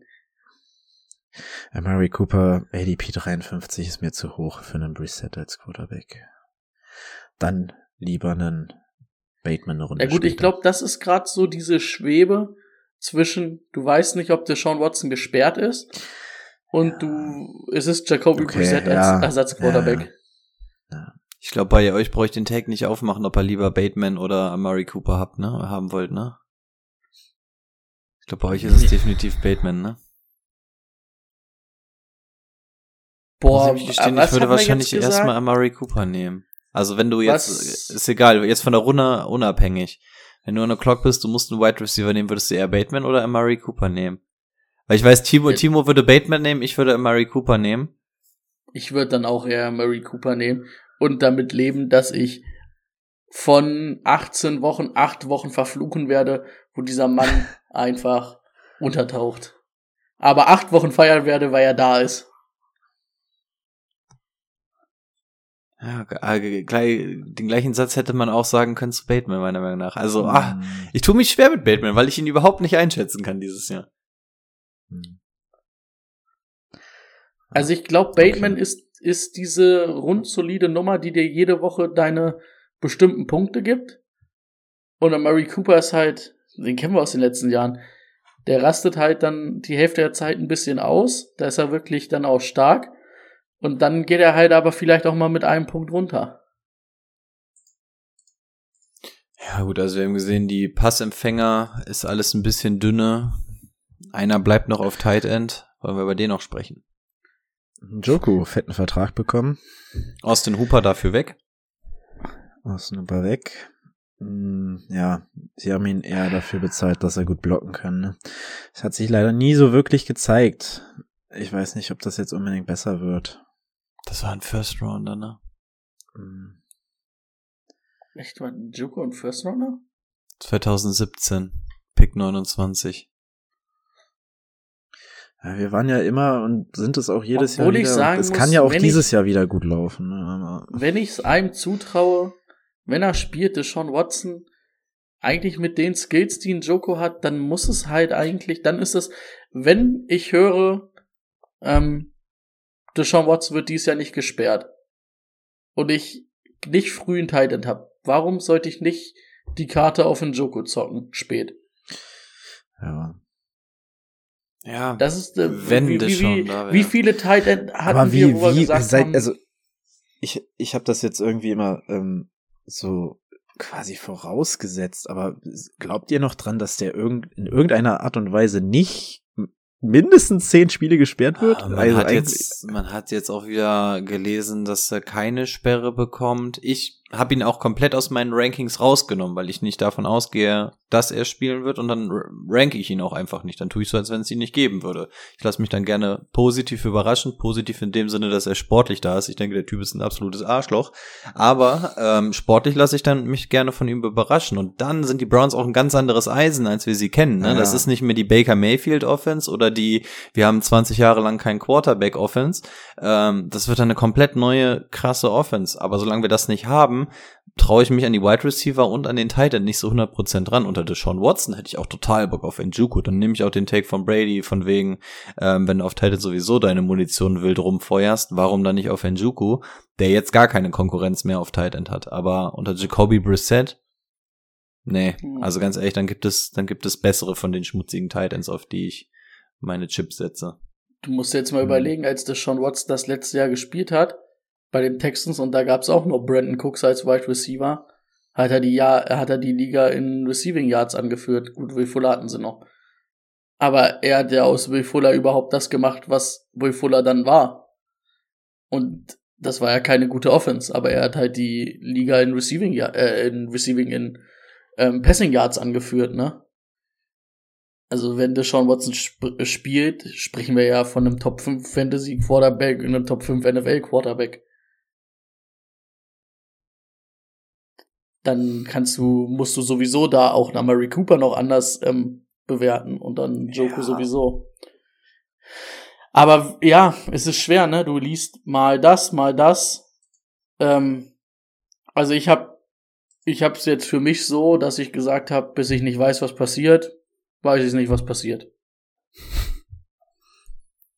Mary Cooper, ADP 53 ist mir zu hoch für einen Reset als Quarterback. Dann lieber einen Bateman eine Runde Ja gut, später. ich glaube, das ist gerade so diese Schwebe zwischen, du weißt nicht, ob der Sean Watson gesperrt ist und ja. du, es ist Jacoby okay, Brissett ja. als Ersatzquarterback. Ja. ja. Ich glaube, bei euch brauche ich den Tag nicht aufmachen, ob ihr lieber Bateman oder Amari Cooper habt, ne? Haben wollt, ne? Ich glaube, bei euch ist es definitiv Bateman, ne? Boah, ich, gestehen, ich würde wahrscheinlich erstmal Amari Cooper nehmen. Also wenn du jetzt, was? ist egal, jetzt von der Runde unabhängig. Wenn du an der Clock bist, du musst einen Wide Receiver nehmen, würdest du eher Bateman oder Amari Cooper nehmen? Weil ich weiß, Timo, Timo würde Bateman nehmen, ich würde Murray Cooper nehmen. Ich würde dann auch eher Murray Cooper nehmen und damit leben, dass ich von 18 Wochen, 8 Wochen verfluchen werde, wo dieser Mann einfach untertaucht. Aber 8 Wochen feiern werde, weil er da ist. Ja, den gleichen Satz hätte man auch sagen können zu Bateman, meiner Meinung nach. Also, ach, hm. ich tue mich schwer mit Bateman, weil ich ihn überhaupt nicht einschätzen kann dieses Jahr. Hm. Also ich glaube, Bateman okay. ist, ist diese rundsolide Nummer, die dir jede Woche deine bestimmten Punkte gibt. Und Murray Cooper ist halt, den kennen wir aus den letzten Jahren, der rastet halt dann die Hälfte der Zeit ein bisschen aus. Da ist er wirklich dann auch stark. Und dann geht er halt aber vielleicht auch mal mit einem Punkt runter. Ja, gut, also wir haben gesehen, die Passempfänger ist alles ein bisschen dünner. Einer bleibt noch auf Tight End. Wollen wir über den noch sprechen? Joku, fetten Vertrag bekommen. Austin Hooper dafür weg. Austin Hooper weg. Hm, ja, sie haben ihn eher dafür bezahlt, dass er gut blocken kann. Ne? Es hat sich leider nie so wirklich gezeigt. Ich weiß nicht, ob das jetzt unbedingt besser wird. Das war ein First Rounder, ne? Hm. Echt, war Joko ein First Rounder? 2017, Pick 29. Ja, wir waren ja immer und sind es auch jedes Obwohl Jahr wieder. Ich sagen es muss, kann ja auch dieses ich, Jahr wieder gut laufen. Ne? Wenn ich es einem zutraue, wenn er spielt, Sean Watson, eigentlich mit den Skills, die ein Joko hat, dann muss es halt eigentlich, dann ist es, wenn ich höre, ähm, Deshaun Watson wird dies Jahr nicht gesperrt und ich nicht früh einen Titan habe, warum sollte ich nicht die Karte auf den Joko zocken, spät? Ja. Ja. Das ist, äh, wenn wie, das wie, schon wie, da wie viele Titan hatten Aber wie, wir, wo wir wie, gesagt seit, haben, also, ich, ich habe das jetzt irgendwie immer ähm, so quasi vorausgesetzt, aber glaubt ihr noch dran, dass der irgend, in irgendeiner Art und Weise nicht mindestens zehn Spiele gesperrt wird? Ah, man, also hat jetzt, man hat jetzt auch wieder gelesen, dass er keine Sperre bekommt. Ich habe ihn auch komplett aus meinen Rankings rausgenommen, weil ich nicht davon ausgehe, dass er spielen wird und dann ranke ich ihn auch einfach nicht. Dann tue ich so, als wenn es ihn nicht geben würde. Ich lasse mich dann gerne positiv überraschen, positiv in dem Sinne, dass er sportlich da ist. Ich denke, der Typ ist ein absolutes Arschloch, aber ähm, sportlich lasse ich dann mich gerne von ihm überraschen und dann sind die Browns auch ein ganz anderes Eisen, als wir sie kennen. Ne? Ja. Das ist nicht mehr die Baker Mayfield Offense oder die, wir haben 20 Jahre lang kein Quarterback Offense. Ähm, das wird eine komplett neue krasse Offense. Aber solange wir das nicht haben, traue ich mich an die Wide Receiver und an den Titan nicht so 100% dran. Unter Deshaun Watson hätte ich auch total Bock auf Njuku. Dann nehme ich auch den Take von Brady von wegen, ähm, wenn du auf Titan sowieso deine Munition wild rumfeuerst, warum dann nicht auf Njuku, der jetzt gar keine Konkurrenz mehr auf Titan hat. Aber unter Jacoby Brissett, nee, also ganz ehrlich, dann gibt es, dann gibt es bessere von den schmutzigen Titans, auf die ich meine Chips setze. Du musst jetzt mal überlegen, als Deshaun Watson das letzte Jahr gespielt hat, bei den Texans und da gab's auch noch Brandon Cooks als Wide Receiver. Hat er die Jahr, hat er die Liga in Receiving Yards angeführt. Gut, Will Fuller hatten sie noch. Aber er hat ja aus Will Fuller überhaupt das gemacht, was Will Fuller dann war. Und das war ja keine gute Offense, aber er hat halt die Liga in Receiving, äh, in Receiving in ähm, Passing Yards angeführt, ne? Also wenn Deshaun Watson sp spielt, sprechen wir ja von einem Top 5 Fantasy Quarterback und einem Top 5 NFL Quarterback. Dann kannst du, musst du sowieso da auch einen Murray Cooper noch anders ähm, bewerten und dann Joko ja. sowieso. Aber ja, es ist schwer, ne? Du liest mal das, mal das. Ähm, also ich habe ich hab's jetzt für mich so, dass ich gesagt habe, bis ich nicht weiß, was passiert, weiß ich nicht, was passiert.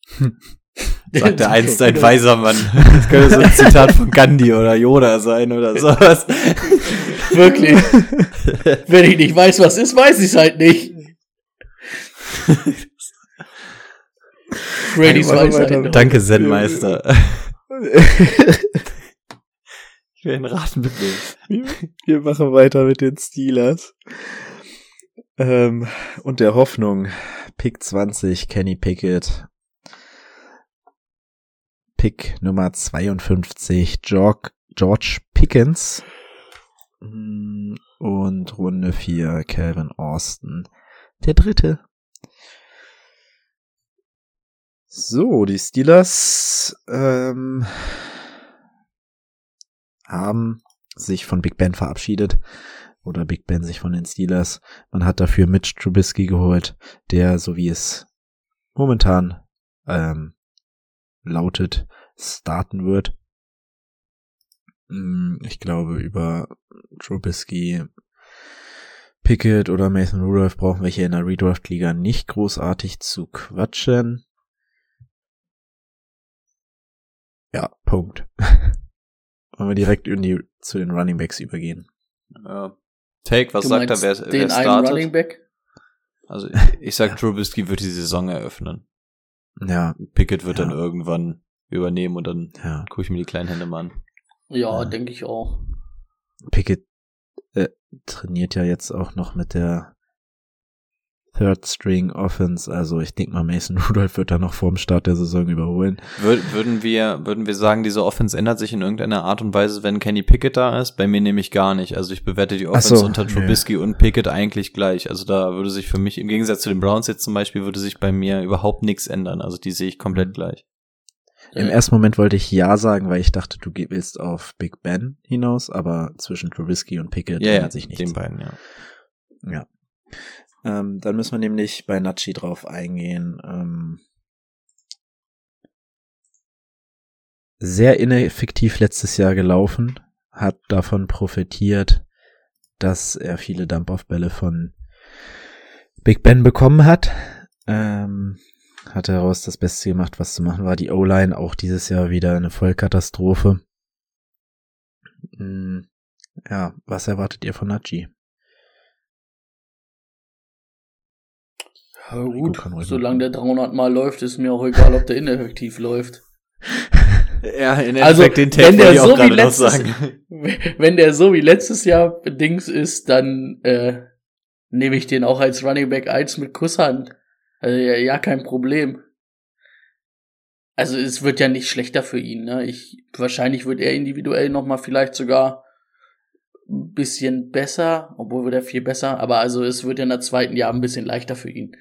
Sagt der einst ein weiser Mann. Das könnte so ein Zitat von Gandhi oder Yoda sein oder sowas. Wirklich. Wenn ich nicht weiß, was ist, weiß ich es halt nicht. Brady's Weisheit. Danke, Zen-Meister. ich will einen Rat mitnehmen. Wir machen weiter mit den Steelers. Ähm, und der Hoffnung. Pick 20, Kenny Pickett. Pick Nummer 52, George, George Pickens. Und Runde 4, Calvin Austin. Der dritte. So, die Steelers ähm, haben sich von Big Ben verabschiedet. Oder Big Ben sich von den Steelers. Man hat dafür Mitch Trubisky geholt, der, so wie es momentan ähm, lautet, starten wird. Ich glaube, über Trubisky, Pickett oder Mason Rudolph brauchen wir hier in der Redraft-Liga nicht großartig zu quatschen. Ja, Punkt. Wollen wir direkt in die, zu den Running Backs übergehen. Ja. Take, was du sagt er, wer, wer den startet? Running Back? Also ich sag, Trubisky wird die Saison eröffnen. Ja. Pickett wird ja. dann irgendwann übernehmen und dann ja. gucke ich mir die kleinen Hände mal an. Ja, Ja. denke ich auch. Pickett äh, trainiert ja jetzt auch noch mit der Third String Offense. Also ich denke mal, Mason Rudolph wird da noch vorm Start der Saison überholen. Wür würden wir, würden wir sagen, diese Offense ändert sich in irgendeiner Art und Weise, wenn Kenny Pickett da ist? Bei mir nämlich gar nicht. Also ich bewerte die Offense so, unter nö. Trubisky und Pickett eigentlich gleich. Also da würde sich für mich, im Gegensatz zu den Browns jetzt zum Beispiel, würde sich bei mir überhaupt nichts ändern. Also die sehe ich komplett Mhm. gleich. Im ersten Moment wollte ich ja sagen, weil ich dachte, du willst auf Big Ben hinaus, aber zwischen Trubisky und Pickett ja, ändert sich nichts. den beiden, ja. Ja. Ähm, dann müssen wir nämlich bei Nachi drauf eingehen. Ähm, sehr ineffektiv letztes Jahr gelaufen, hat davon profitiert, dass er viele Dump-Off-Bälle von Big Ben bekommen hat. Ähm, hat daraus das Beste gemacht, was zu machen war. Die O-Line auch dieses Jahr wieder eine Vollkatastrophe. Mm, Ja, was erwartet ihr von Nachi? Ja, gut, solange der 300 Mal läuft, ist mir auch egal, ob der ineffektiv läuft. Ja, in Also, Endeffekt den wenn Take der wollte ich auch so wie gerade noch letztes, sagen. wenn der so wie letztes Jahr Dings ist, dann äh, nehme ich den auch als Running Back 1 mit Kusshand. Also ja, ja, kein Problem. Also es wird ja nicht schlechter für ihn. Ne? Ich wahrscheinlich wird er individuell noch mal vielleicht sogar ein bisschen besser, obwohl wird er viel besser. Aber also es wird ja in der zweiten Jahr ein bisschen leichter für ihn.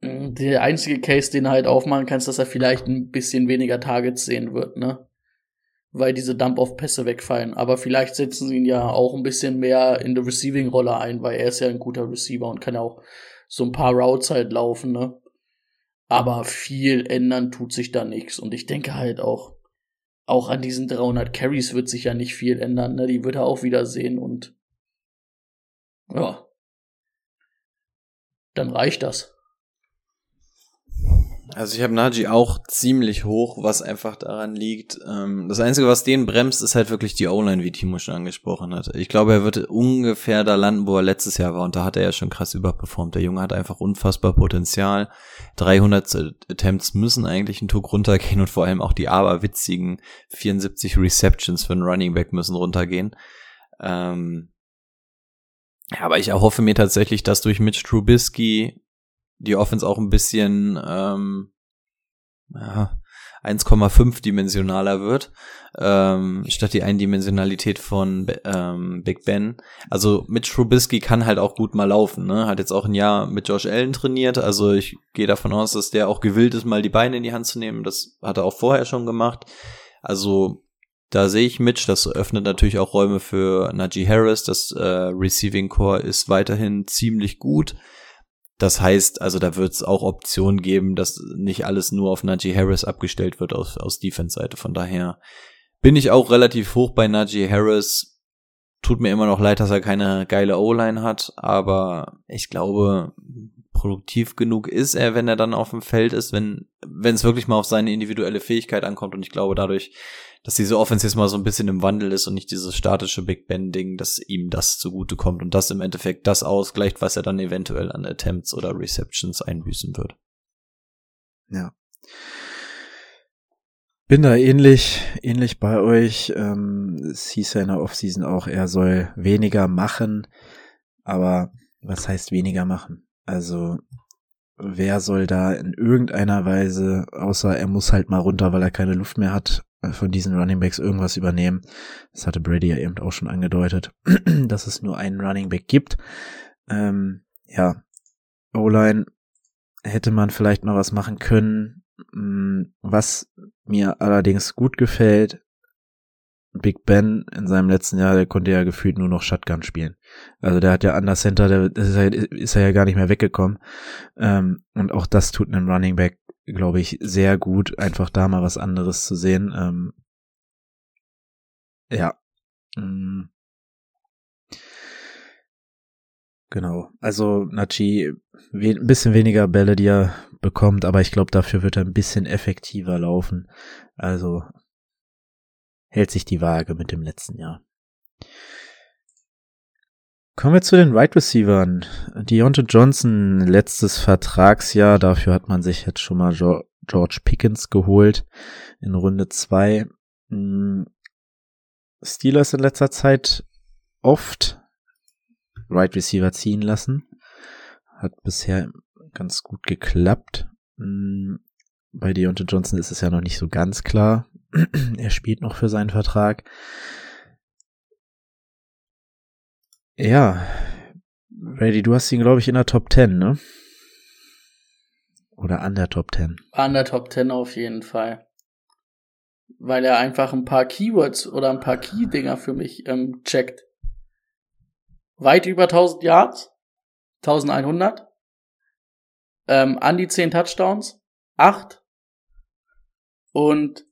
Der einzige Case, den er halt aufmachen kann, ist, dass er vielleicht ein bisschen weniger Targets sehen wird, ne? Weil diese Dump-Off-Pässe wegfallen. Aber vielleicht setzen sie ihn ja auch ein bisschen mehr in die Receiving-Rolle ein, weil er ist ja ein guter Receiver und kann auch so ein paar Routes halt laufen, ne? Aber viel ändern tut sich da nichts. Und ich denke halt auch, auch an diesen 300 Carries wird sich ja nicht viel ändern, ne? Die wird er auch wieder sehen und ja. Dann reicht das. Also ich habe Najee auch ziemlich hoch, was einfach daran liegt. Ähm, das Einzige, was den bremst, ist halt wirklich die O-Line, wie Timo schon angesprochen hat. Ich glaube, er wird ungefähr da landen, wo er letztes Jahr war. Und da hat er ja schon krass überperformt. Der Junge hat einfach unfassbar Potenzial. 300 Attempts müssen eigentlich einen Tuck runtergehen und vor allem auch die aberwitzigen 74 Receptions für einen Running Back müssen runtergehen. Ähm, ja, aber ich erhoffe mir tatsächlich, dass durch Mitch Trubisky die Offense auch ein bisschen ähm, ja, 1,5 dimensionaler wird, ähm, statt die Eindimensionalität von ähm, Big Ben. Also mit Trubisky kann halt auch gut mal laufen, ne? Hat jetzt auch ein Jahr mit Josh Allen trainiert, also ich gehe davon aus, dass der auch gewillt ist, mal die Beine in die Hand zu nehmen. Das hat er auch vorher schon gemacht. Also da sehe ich Mitch, das öffnet natürlich auch Räume für Najee Harris. Das äh, Receiving Core ist weiterhin ziemlich gut. Das heißt, also da wird es auch Optionen geben, dass nicht alles nur auf Najee Harris abgestellt wird aus, aus Defense-Seite. Von daher bin ich auch relativ hoch bei Najee Harris. Tut mir immer noch leid, dass er keine geile O-Line hat, aber ich glaube, produktiv genug ist er, wenn er dann auf dem Feld ist, wenn wenn es wirklich mal auf seine individuelle Fähigkeit ankommt. Und ich glaube dadurch, dass diese Offense jetzt mal so ein bisschen im Wandel ist und nicht dieses statische Big Ben-Ding, dass ihm das zugute kommt und das im Endeffekt das ausgleicht, was er dann eventuell an Attempts oder Receptions einbüßen wird. Ja. Bin da ähnlich, ähnlich bei euch. Ähm, es hieß ja in der Offseason auch, er soll weniger machen. Aber was heißt weniger machen? Also, wer soll da in irgendeiner Weise, außer er muss halt mal runter, weil er keine Luft mehr hat, von diesen Running Backs irgendwas übernehmen? Das hatte Brady ja eben auch schon angedeutet, dass es nur einen Running Back gibt. Ähm, ja, O-Line hätte man vielleicht mal was machen können. Mm, Was mir allerdings gut gefällt, Big Ben in seinem letzten Jahr, der konnte ja gefühlt nur noch Shotgun spielen. Also der hat ja Under Center, der ist er, ist er ja gar nicht mehr weggekommen. Ähm, und auch das tut einem Running Back, glaube ich, sehr gut, einfach da mal was anderes zu sehen. Ähm, ja. Mm. Genau. Also Nachi, ein bisschen weniger Bälle, die er bekommt, aber ich glaube, dafür wird er ein bisschen effektiver laufen. Also hält sich die Waage mit dem letzten Jahr. Kommen wir zu den Wide right Receivern. Deontay Johnson, letztes Vertragsjahr, dafür hat man sich jetzt schon mal George Pickens geholt in Runde zwei. Hm, Steelers in letzter Zeit oft Right Receiver ziehen lassen. Hat bisher ganz gut geklappt. Hm, bei Deontay Johnson ist es ja noch nicht so ganz klar. er spielt noch für seinen Vertrag. Ja, Ready, du hast ihn, glaube ich, in der Top 10, ne? Oder an der Top 10? An der Top 10 auf jeden Fall. Weil er einfach ein paar Keywords oder ein paar Key-Dinger für mich ähm, checkt. Weit über 1000 Yards, 1100, ähm, an die 10 Touchdowns, 8 und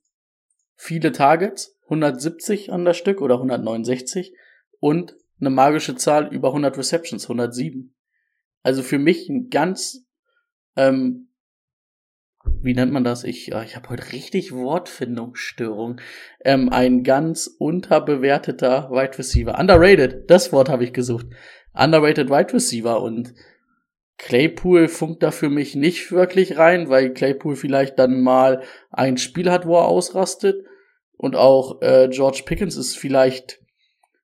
viele Targets, 170 an das Stück oder 169 und eine magische Zahl über 100 Receptions, 107. Also für mich ein ganz, ähm, wie nennt man das? Ich, ich habe heute richtig Wortfindungsstörung. Ähm, ein ganz unterbewerteter Wide Receiver. Underrated, das Wort habe ich gesucht. Underrated Wide Receiver und Claypool funkt da für mich nicht wirklich rein, weil Claypool vielleicht dann mal ein Spiel hat, wo er ausrastet. Und auch äh, George Pickens ist vielleicht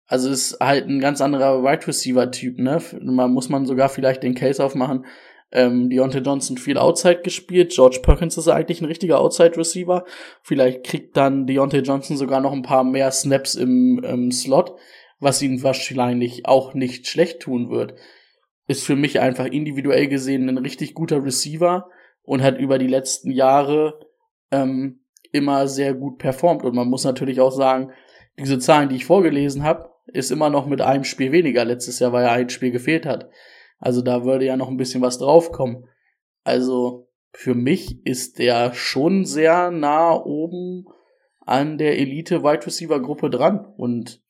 also ist halt ein ganz anderer Wide Receiver Typ, ne? Man muss man sogar vielleicht den Case aufmachen. Ähm, Deontay Johnson viel Outside gespielt. George Perkins ist eigentlich ein richtiger Outside Receiver. Vielleicht kriegt dann Deontay Johnson sogar noch ein paar mehr Snaps im, im Slot, was ihn wahrscheinlich auch nicht schlecht tun wird. Ist für mich einfach individuell gesehen ein richtig guter Receiver und hat über die letzten Jahre ähm, immer sehr gut performt. Und man muss natürlich auch sagen, diese Zahlen, die ich vorgelesen habe, ist immer noch mit einem Spiel weniger letztes Jahr, weil er ein Spiel gefehlt hat. Also da würde ja noch ein bisschen was draufkommen. Also für mich ist der schon sehr nah oben an der Elite Wide Receiver Gruppe dran und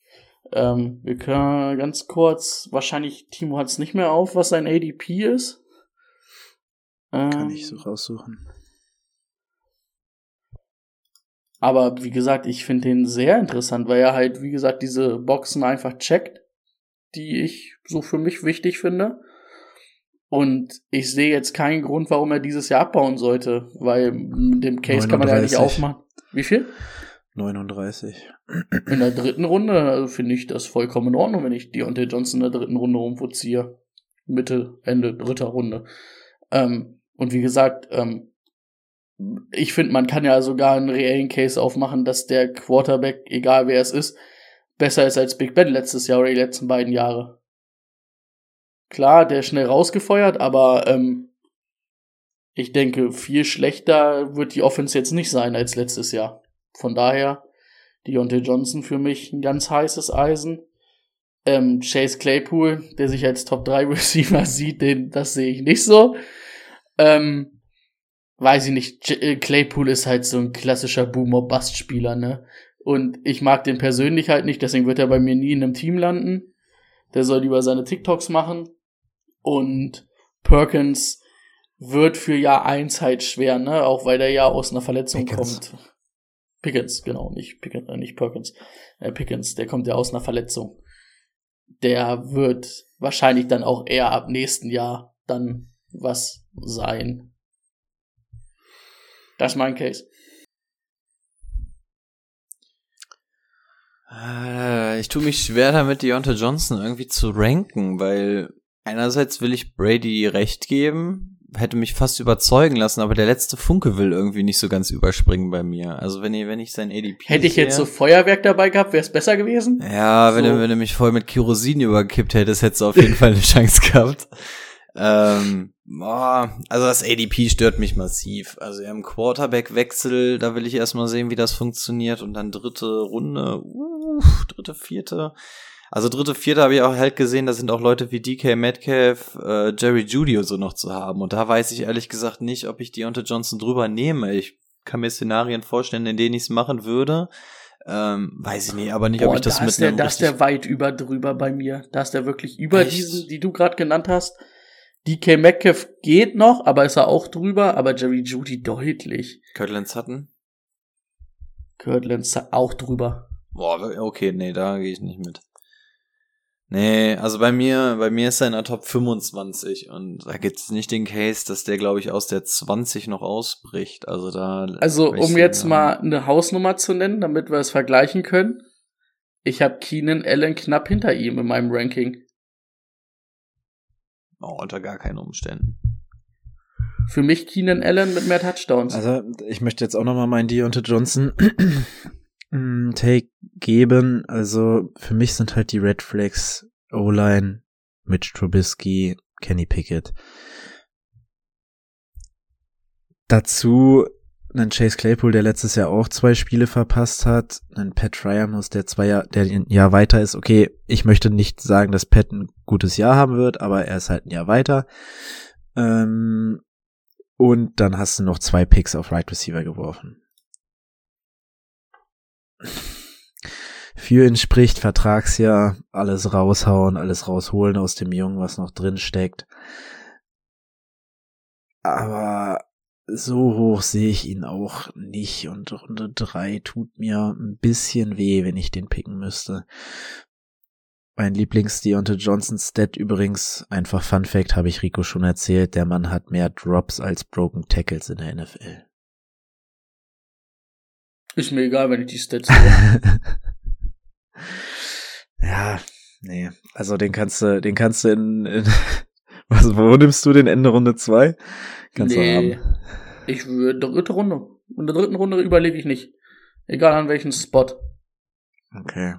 ähm, wir können ganz kurz, wahrscheinlich Timo hat es nicht mehr auf, was sein ADP ist. Ähm, Kann ich so raussuchen. Aber wie gesagt, ich finde den sehr interessant, weil er halt, wie gesagt, diese Boxen einfach checkt, die ich so für mich wichtig finde. Und ich sehe jetzt keinen Grund, warum er dieses Jahr abbauen sollte, weil mit dem Case 39. kann man ja nicht aufmachen. Wie viel? 39. In der dritten Runde also finde ich das vollkommen in Ordnung, wenn ich Deontay Johnson in der dritten Runde rumvorziehe. Mitte, Ende dritter Runde. Ähm, und wie gesagt, ähm, ich finde, man kann ja sogar einen reellen Case aufmachen, dass der Quarterback, egal wer es ist, besser ist als Big Ben letztes Jahr oder die letzten beiden Jahre. Klar, der ist schnell rausgefeuert, aber ähm, ich denke, viel schlechter wird die Offense jetzt nicht sein als letztes Jahr. Von daher, Deontay Johnson für mich ein ganz heißes Eisen. Ähm, Chase Claypool, der sich als Top 3 Receiver sieht, den, das sehe ich nicht so. Ähm, weiß ich nicht, äh, Claypool ist halt so ein klassischer Boomer-Bust-Spieler, ne? Und ich mag den persönlich halt nicht, deswegen wird er bei mir nie in einem Team landen. Der soll lieber seine TikToks machen. Und Perkins wird für Jahr 1 halt schwer, ne? Auch weil der ja aus einer Verletzung Pickens. kommt. Pickens, genau, nicht Pickens, äh, nicht Perkins. Äh, Pickens, der kommt ja aus einer Verletzung. Der wird wahrscheinlich dann auch eher ab nächsten Jahr dann was sein. Das ist mein Case. Äh, ich tue mich schwer damit, Deontay Johnson irgendwie zu ranken, weil einerseits will ich Brady recht geben, hätte mich fast überzeugen lassen, aber der letzte Funke will irgendwie nicht so ganz überspringen bei mir. Also wenn ich, wenn ich sein ADP Hätte ich jetzt so Feuerwerk dabei gehabt, wäre es besser gewesen? Ja, so. wenn, du, wenn du mich voll mit Kerosin überkippt hättest, hättest du auf jeden Fall eine Chance gehabt. Ähm, boah, also das ADP stört mich massiv. Also im Quarterback-Wechsel, da will ich erstmal sehen, wie das funktioniert. Und dann dritte Runde, uff, dritte, vierte. Also dritte, vierte habe ich auch halt gesehen, da sind auch Leute wie DK Metcalf, äh, Jerry Judy und so noch zu haben. Und da weiß ich ehrlich gesagt nicht, ob ich Deontay Johnson drüber nehme. Ich kann mir Szenarien vorstellen, in denen ich es machen würde. Ähm, weiß ich nicht, aber nicht, Boah, ob ich das da mit der, Da ist der weit über drüber bei mir. Da ist der wirklich über Echt? diesen, die du gerade genannt hast. DK Metcalf geht noch, aber ist er auch drüber, aber Jerry Judy deutlich. Kirtland Sutton? Kirtland auch drüber. Boah, okay, nee, da gehe ich nicht mit. Nee, also bei mir, bei mir ist er in der Top 25 und da gibt es nicht den Case, dass der, glaube ich, aus der 20 noch ausbricht. Also da. Also, um jetzt mal eine Hausnummer zu nennen, damit wir es vergleichen können. Ich habe Keenan Allen knapp hinter ihm in meinem Ranking. Oh, unter gar keinen Umständen. Für mich Keenan Allen mit mehr Touchdowns. Also, ich möchte jetzt auch noch mal meinen Deontay Johnson Take geben. Also, für mich sind halt die Red Flags O-Line, Mitch Trubisky, Kenny Pickett. Dazu einen Chase Claypool, der letztes Jahr auch zwei Spiele verpasst hat, einen Pat Fryermus, der zwei Jahr, der ein Jahr weiter ist. Okay, ich möchte nicht sagen, dass Pat ein gutes Jahr haben wird, aber er ist halt ein Jahr weiter. Ähm, und dann hast du noch zwei Picks auf Right Receiver geworfen. Für ihn spricht Vertragsjahr, alles raushauen, alles rausholen aus dem Jungen, was noch drin steckt. Aber so hoch sehe ich ihn auch nicht und Runde drei tut mir ein bisschen weh, wenn ich den picken müsste. Mein Lieblings Deontay Johnson Stat übrigens, einfach Fun Fact, habe ich Rico schon erzählt, der Mann hat mehr Drops als Broken Tackles in der NFL. Ist mir egal, wenn ich die Stats sehe. ja, nee, also den kannst du, den kannst du in, in was, wo nimmst du den Ende Runde 2? Kannst nee, du haben. Ich würde dritte Runde. In der dritten Runde überlege ich nicht. Egal an welchen Spot. Okay.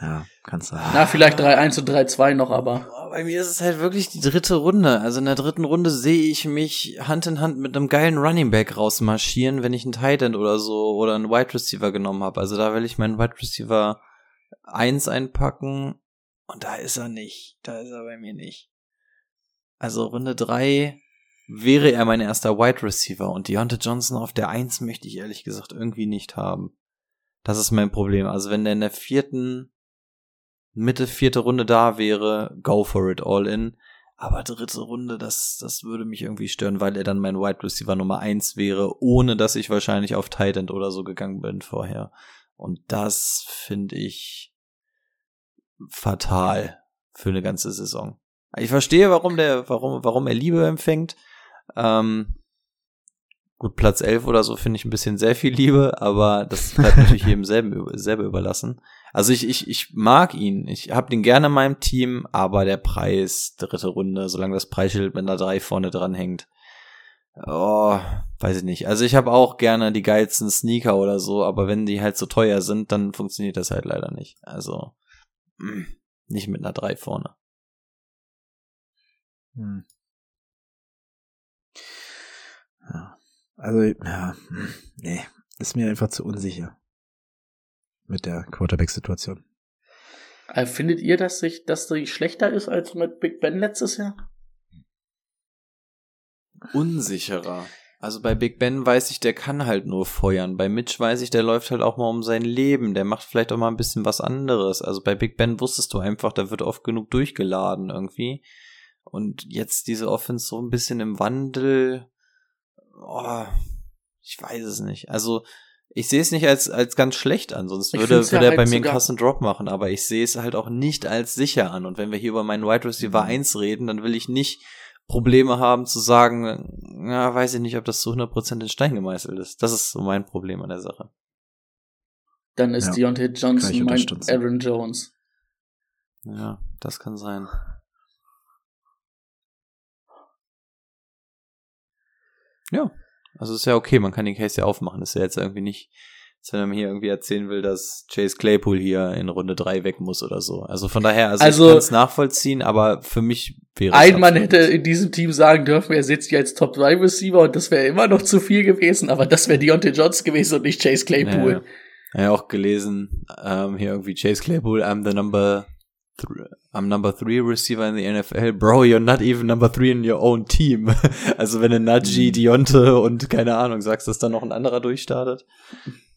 Ja, kannst du. Na, vielleicht 3-1 und 3-2 noch, aber. Bei mir ist es halt wirklich die dritte Runde. Also in der dritten Runde sehe ich mich Hand in Hand mit einem geilen Running Back rausmarschieren, wenn ich einen Tight End oder so oder einen Wide Receiver genommen habe. Also da will ich meinen Wide Receiver 1 einpacken und da ist er nicht. Da ist er bei mir nicht. Also Runde 3 wäre er mein erster Wide Receiver und Deontay Johnson auf der 1 möchte ich ehrlich gesagt irgendwie nicht haben. Das ist mein Problem. Also wenn der in der vierten Mitte vierte Runde da wäre, go for it all in. Aber dritte Runde, das, das würde mich irgendwie stören, weil er dann mein Wide Receiver Nummer eins wäre, ohne dass ich wahrscheinlich auf Tight End oder so gegangen bin vorher. Und das finde ich fatal für eine ganze Saison. Ich verstehe, warum der, warum, warum er Liebe empfängt. Ähm, gut, Platz 11 oder so finde ich ein bisschen sehr viel Liebe, aber das bleibt natürlich jedem selber, selber überlassen. Also ich, ich, ich mag ihn. Ich habe den gerne in meinem Team, aber der Preis, dritte Runde, solange das Preisschild mit einer 3 vorne dran hängt. Oh, weiß ich nicht. Also ich habe auch gerne die geilsten Sneaker oder so, aber wenn die halt so teuer sind, dann funktioniert das halt leider nicht. Also mm, nicht mit einer 3 vorne. Hm. Ja. Also, ja, nee, ist mir einfach zu unsicher mit der Quarterback-Situation. Äh, findet ihr, dass sich, dass sie schlechter ist als mit Big Ben letztes Jahr? Unsicherer. Also bei Big Ben weiß ich, der kann halt nur feuern. Bei Mitch weiß ich, der läuft halt auch mal um sein Leben. Der macht vielleicht auch mal ein bisschen was anderes. Also bei Big Ben wusstest du einfach, da wird oft genug durchgeladen irgendwie. Und jetzt diese Offense so ein bisschen im Wandel. Oh, ich weiß es nicht. Also ich sehe es nicht als, als ganz schlecht an, sonst würde, würde ja er halt bei mir einen krassen Drop machen, aber ich sehe es halt auch nicht als sicher an. Und wenn wir hier über meinen Wide Receiver mhm. 1 reden, dann will ich nicht Probleme haben zu sagen, ja, weiß ich nicht, ob das zu 100% in Stein gemeißelt ist. Das ist so mein Problem an der Sache. Dann ist ja, Deontay Johnson mein Aaron Jones. Ja, das kann sein. Ja. Also ist ja okay, man kann den Case ja aufmachen. Das ist ja jetzt irgendwie nicht, als wenn man hier irgendwie erzählen will, dass Chase Claypool hier in Runde 3 weg muss oder so. Also von daher, also, also ich kann es nachvollziehen, aber für mich wäre es. Ein Mann hätte in diesem Team sagen dürfen, er sitzt jetzt Top 3 Receiver und das wäre immer noch zu viel gewesen, aber das wäre Deontay Johnson gewesen und nicht Chase Claypool. Ja, ja auch gelesen, ähm, hier irgendwie Chase Claypool, I'm the number I'm number three receiver in the NFL. Bro, you're not even number three in your own team. also wenn du Najee, mhm. Dionte und keine Ahnung sagst, dass da noch ein anderer durchstartet.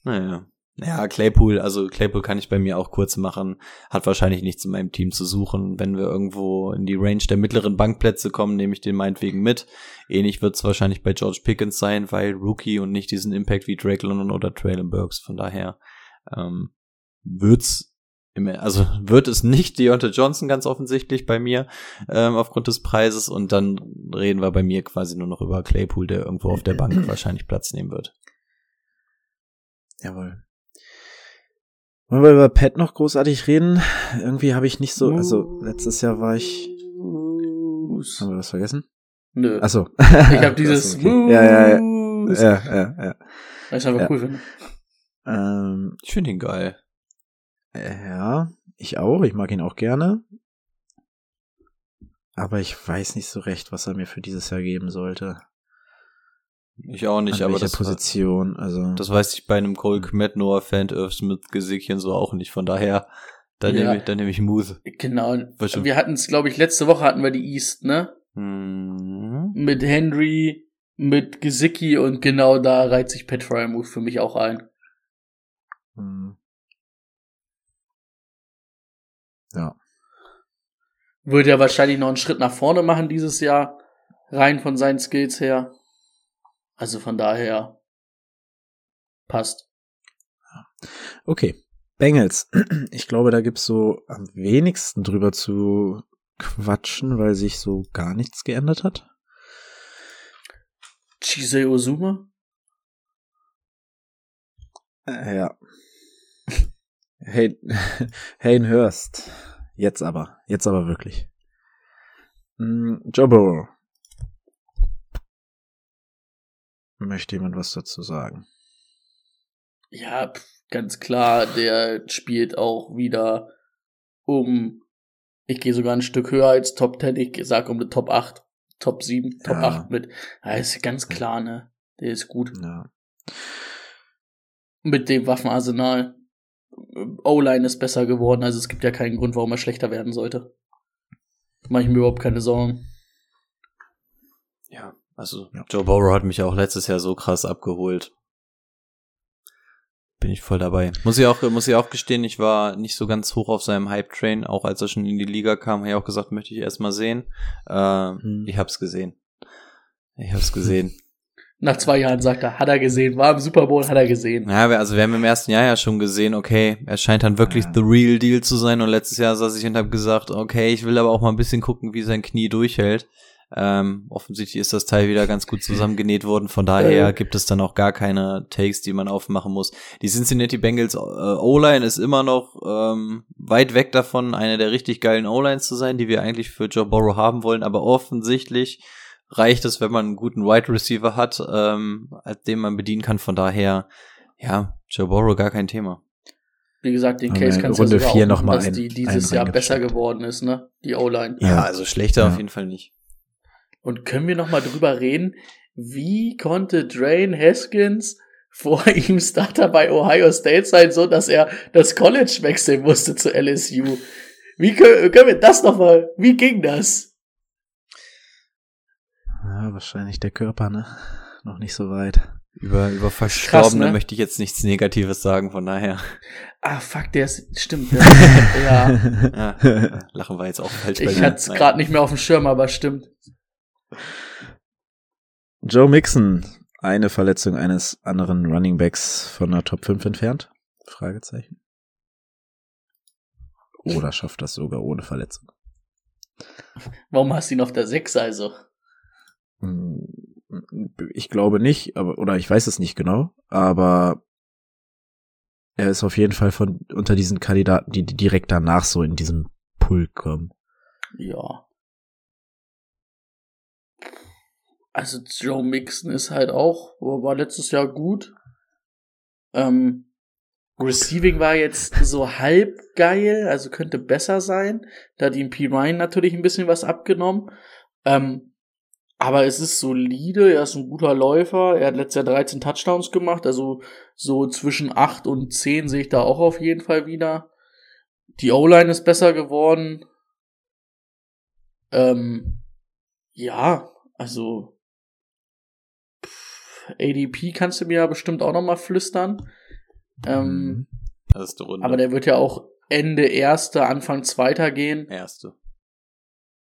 Naja. Ja, Claypool, also Claypool kann ich bei mir auch kurz machen, hat wahrscheinlich nichts in meinem Team zu suchen. Wenn wir irgendwo in die Range der mittleren Bankplätze kommen, nehme ich den meinetwegen mit. Ähnlich wird es wahrscheinlich bei George Pickens sein, weil Rookie und nicht diesen Impact wie Drake London oder Traylon Burks. Von daher ähm, wird's also wird es nicht Deontay Johnson ganz offensichtlich bei mir ähm, aufgrund des Preises und dann reden wir bei mir quasi nur noch über Claypool, der irgendwo auf der Bank wahrscheinlich Platz nehmen wird. Jawohl. Wollen wir über Pat noch großartig reden? Irgendwie habe ich nicht so, also letztes Jahr war ich. Haben wir was vergessen? Nö. Achso. Ich habe dieses okay. ja, ja, ja. Ja, ja, ja. Was ich aber Ja. cool finde. Ähm, Ich finde ihn geil. Ja, ich auch. Ich mag ihn auch gerne. Aber ich weiß nicht so recht, was er mir für dieses Jahr geben sollte. Ich auch nicht, An aber das, Position, also. das weiß ich bei einem Cole Kmet, Noah Fant, Irv Smith Gesickchen so auch nicht. Von daher, da Ja. nehme ich, da nehme ich Move. Genau. Wir hatten es, glaube ich, letzte Woche hatten wir die East, ne? Mhm. Mit Henry, mit Gesicki und genau da reiht sich Pat Fryermuth für mich auch ein. hm. Ja. Würde ja wahrscheinlich noch einen Schritt nach vorne machen dieses Jahr, rein von seinen Skills her. Also von daher passt. Okay. Bengals. Ich glaube, da gibt's so am wenigsten drüber zu quatschen, weil sich so gar nichts geändert hat. Chisei Ozuma? Äh, ja. Hey, Hayden Hurst. Jetzt aber. Jetzt aber wirklich. Mm, Joe Burrow. Möchte jemand was dazu sagen? Ja, ganz klar, der spielt auch wieder um, ich gehe sogar ein Stück höher als Top 10, ich sag um die Top 8, Top 7, Top Ja. 8 mit. Ja, ist ganz klar, ne? Der ist gut. Ja. Mit dem Waffenarsenal. O-Line ist besser geworden, also es gibt ja keinen Grund, warum er schlechter werden sollte. Mach ich mir überhaupt keine Sorgen. Ja, also Ja. Joe Burrow hat mich auch letztes Jahr so krass abgeholt. Bin ich voll dabei. Muss ich auch, muss ich auch gestehen, ich war nicht so ganz hoch auf seinem Hype-Train, auch als er schon in die Liga kam, habe ich auch gesagt, möchte ich erst mal sehen. Äh, Hm. Ich hab's gesehen. Ich hab's gesehen. Nach zwei Jahren sagt er, hat er gesehen, war im Super Bowl, hat er gesehen. Ja, wir- also wir haben im ersten Jahr ja schon gesehen, okay, er scheint dann wirklich Ja. the real deal zu sein und letztes Jahr saß ich und habe gesagt, okay, ich will aber auch mal ein bisschen gucken, wie sein Knie durchhält. Ähm, offensichtlich ist das Teil wieder ganz gut zusammengenäht worden, von daher Äh. gibt es dann auch gar keine Takes, die man aufmachen muss. Die Cincinnati Bengals äh, O-Line ist immer noch ähm, weit weg davon, eine der richtig geilen O-Lines zu sein, die wir eigentlich für Joe Burrow haben wollen, aber offensichtlich reicht es, wenn man einen guten Wide Receiver hat, ähm, den man bedienen kann. Von daher, ja, Joe Burrow gar kein Thema. Wie gesagt, den Case kannst Runde du vier auch noch mal dass ein- die dieses Jahr besser geworden ist, ne? Die O-Line. Ja, Ja. also schlechter Ja. auf jeden Fall nicht. Und können wir noch mal drüber reden, wie konnte Drain Haskins vor ihm Starter bei Ohio State sein, so dass er das College wechseln musste zu LSU? Wie können, können wir das noch mal, wie ging das? Ja, wahrscheinlich der Körper, ne? Noch nicht so weit. Über, über Verstorbene ne? möchte ich jetzt nichts Negatives sagen, von daher. Ah, fuck, der ist, stimmt. Der, ja, Ja, lachen wir jetzt auch falsch ich hatte es gerade nicht mehr auf dem Schirm, aber stimmt. Joe Mixon. Eine Verletzung eines anderen Running Backs von der Top 5 entfernt? Fragezeichen. Oder schafft das sogar ohne Verletzung? Warum hast du ihn auf der 6 also? Hm, Ich glaube nicht, aber, oder ich weiß es nicht genau, aber er ist auf jeden Fall von, unter diesen Kandidaten, die direkt danach so in diesem Pool kommen. Ja. Also Joe Mixon ist halt auch, war letztes Jahr gut. Ähm, Receiving war jetzt so halb geil, also könnte besser sein. Da hat ihm P. Ryan natürlich ein bisschen was abgenommen. Ähm, aber es ist solide, er ist ein guter Läufer. Er hat letztes Jahr 13 Touchdowns gemacht, also so zwischen 8 und 10 sehe ich da auch auf jeden Fall wieder. Die O-Line ist besser geworden. Ähm, ja, also pff, ADP kannst du mir ja bestimmt auch noch mal flüstern. Ähm, Mhm. Erste Runde. aber der wird ja auch Ende erste, Anfang zweiter gehen. Erste.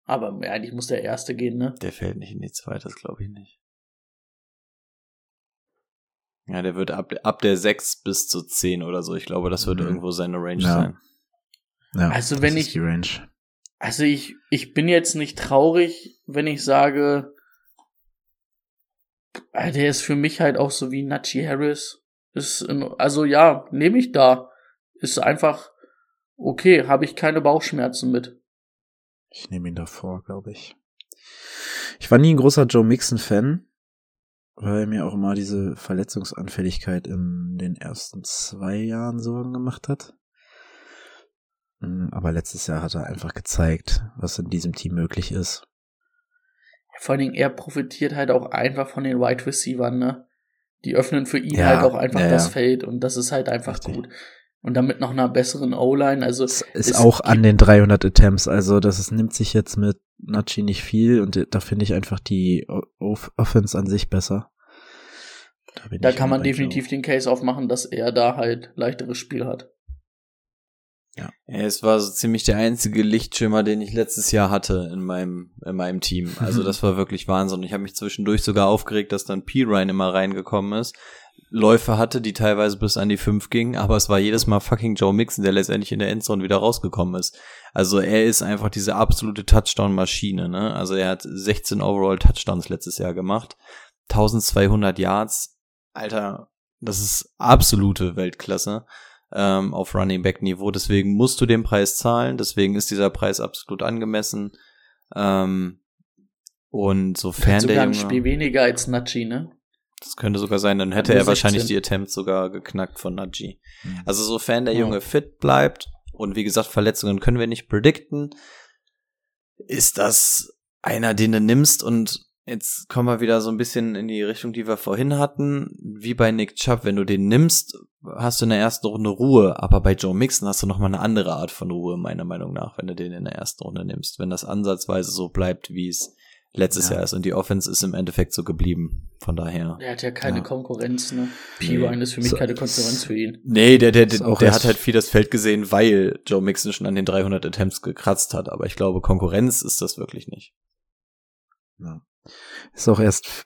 Aber eigentlich muss der erste gehen, ne? Der fällt nicht in die zweite, das glaube ich nicht. Ja, der wird ab, ab der 6 bis zu 10 oder so. Ich glaube, das wird Mhm. irgendwo seine Range Ja. sein. Ja, Also wenn ich- ist die Range. Also ich, ich bin jetzt nicht traurig, wenn ich sage, äh, der ist für mich halt auch so wie Najee Harris. Ist in, also ja, nehme ich da. Ist einfach okay, habe ich keine Bauchschmerzen mit. Ich nehme ihn davor, glaube ich. Ich war nie ein großer Joe Mixon-Fan, weil er mir auch immer diese Verletzungsanfälligkeit in den ersten zwei Jahren Sorgen gemacht hat. Mm, Aber letztes Jahr hat er einfach gezeigt, was in diesem Team möglich ist. Vor allen Dingen, er profitiert halt auch einfach von den Wide Receivers, ne? Die öffnen für ihn Ja, halt auch einfach ja, das. Feld und das ist halt einfach Richtig. gut. Und damit noch einer besseren O-Line, also Es ist es auch an den 300 Attempts, also das ist, nimmt sich jetzt mit Nachi nicht viel und da finde ich einfach die O- Off- Offense an sich besser. bin Da ich kann man definitiv den Case aufmachen, dass er da halt leichteres Spiel hat. Ja, es war so ziemlich der einzige Lichtschimmer, den ich letztes Jahr hatte in meinem, in meinem Team. Also das war wirklich Wahnsinn. Ich habe mich zwischendurch sogar aufgeregt, dass dann P. Ryan immer reingekommen ist. Läufe hatte, die teilweise bis an die 5 gingen, aber es war jedes Mal fucking Joe Mixon, der letztendlich in der Endzone wieder rausgekommen ist. Also er ist einfach diese absolute Touchdown-Maschine, ne? Also er hat 16 Overall Touchdowns letztes Jahr gemacht. 1200 Yards. Alter, das ist absolute Weltklasse ähm, auf Running Back Niveau. Deswegen musst du den Preis zahlen. Deswegen ist dieser Preis absolut angemessen. Ähm, und sofern Sogar der ein Junge, Spiel weniger als Nachi, ne? Das könnte sogar sein, dann hätte er wahrscheinlich 16. die Attempts sogar geknackt von Najee. Mhm. Also sofern der. Junge fit bleibt und wie gesagt, Verletzungen können wir nicht predikten, ist das einer, den du nimmst und jetzt kommen wir wieder so ein bisschen in die Richtung, die wir vorhin hatten, wie bei Nick Chubb, wenn du den nimmst, hast du in der ersten Runde Ruhe, aber bei Joe Mixon hast du noch mal eine andere Art von Ruhe, meiner Meinung nach, wenn du den in der ersten Runde nimmst, wenn das ansatzweise so bleibt, wie es letztes Ja. Jahr ist und die Offense ist im Endeffekt so geblieben, von daher. Der hat ja keine Ja. Konkurrenz, ne? Nee. P-Ryan ist für mich So- keine Konkurrenz für ihn. Nee, der, der, der, auch der hat halt viel das Feld gesehen, weil Joe Mixon schon an den 300 Attempts gekratzt hat. Aber ich glaube, Konkurrenz ist das wirklich nicht. Ja. Ist auch erst,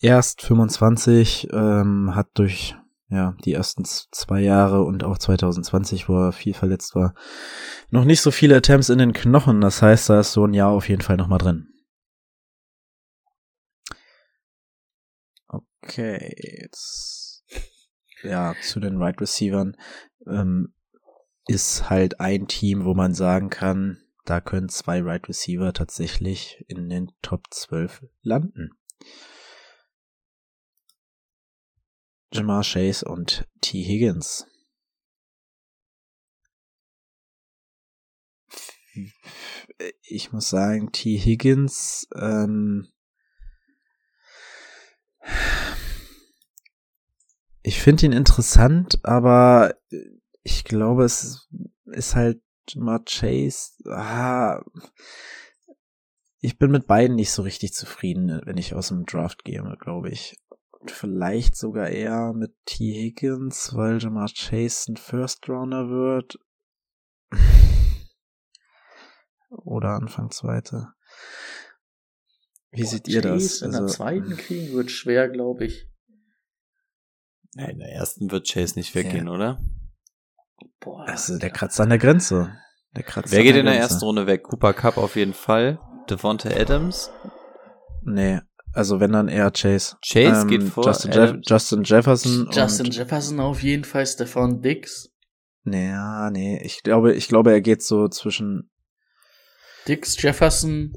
erst 25, ähm, hat durch ja, die ersten zwei Jahre und auch 2020, wo er viel verletzt war, noch nicht so viele Attempts in den Knochen. Das heißt, da ist so ein Jahr auf jeden Fall noch mal drin. Okay, jetzt ja, zu den Wide Receivern ähm, ist halt ein Team, wo man sagen kann, da können zwei Wide Receiver tatsächlich in den Top 12 landen. Jamar Chase und T. Higgins. Ich muss sagen, T. Higgins, ähm, ich finde ihn interessant, aber ich glaube, es ist halt Jamar Chase. Ah, ich bin mit beiden nicht so richtig zufrieden, wenn ich aus dem Draft gehe, glaube ich. Und vielleicht sogar eher mit T. Higgins, weil Jamar Chase ein First Rounder wird. Oder Anfang zweite. Wie Boah, seht ihr das? Chase In der Also, zweiten kriegen wird schwer, glaube ich. Ja, in der ersten wird Chase nicht weggehen, oder? Boah. Also der kratzt an der Grenze. Der kratzt Wer an geht in der Grenze. ersten Runde weg? Cooper Cup auf jeden Fall. Devonta Adams. Nee, also wenn dann eher Chase. Chase Ähm, geht vor. Justin, Jeff. Justin Jefferson. Justin und, Jefferson auf jeden Fall, Stefan Dix. Nee, ja, nee, ich glaube, ich glaube, er geht so zwischen. Dix, Jefferson,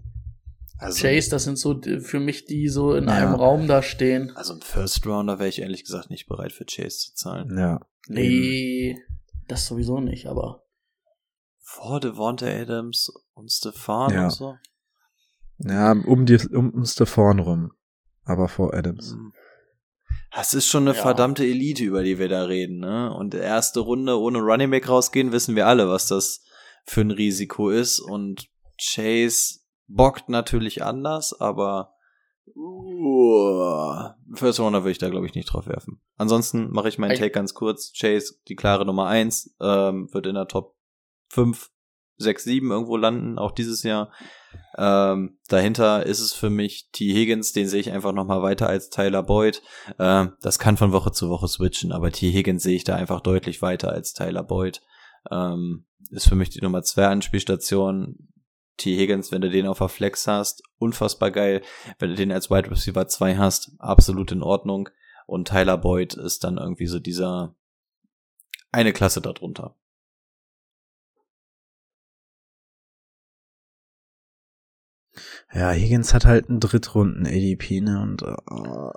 also, Chase, das sind so für mich die so in Ja. einem Raum da stehen. Also ein First Rounder wäre ich ehrlich gesagt nicht bereit für Chase zu zahlen. Ja. Nee, das sowieso nicht, aber Vor Devonta Adams und Stefan Ja. und so. Ja, um die, um, um Stefan rum. Aber vor Adams. Hm. Das ist schon eine Ja. verdammte Elite, über die wir da reden, ne? Und erste Runde ohne Running Back rausgehen, wissen wir alle, was das für ein Risiko ist. Und Chase bockt natürlich anders, aber uh, First Runner würde ich da, glaube ich, nicht drauf werfen. Ansonsten mache ich meinen Take ganz kurz. Chase, die klare Nummer eins, ähm, wird in der Top 5, 6, 7 irgendwo landen, auch dieses Jahr. Ähm, dahinter ist es für mich T. Higgins, den sehe ich einfach noch mal weiter als Tyler Boyd. Ähm, das kann von Woche zu Woche switchen, aber T. Higgins sehe ich da einfach deutlich weiter als Tyler Boyd. Ähm, ist für mich die Nummer zwei Anspielstation. T. Higgins, wenn du den auf der Flex hast, unfassbar geil. Wenn du den als Wide Receiver 2 hast, absolut in Ordnung. Und Tyler Boyd ist dann irgendwie so dieser eine Klasse darunter. Ja, Higgins hat halt einen Drittrunden ADP, ne? Und uh,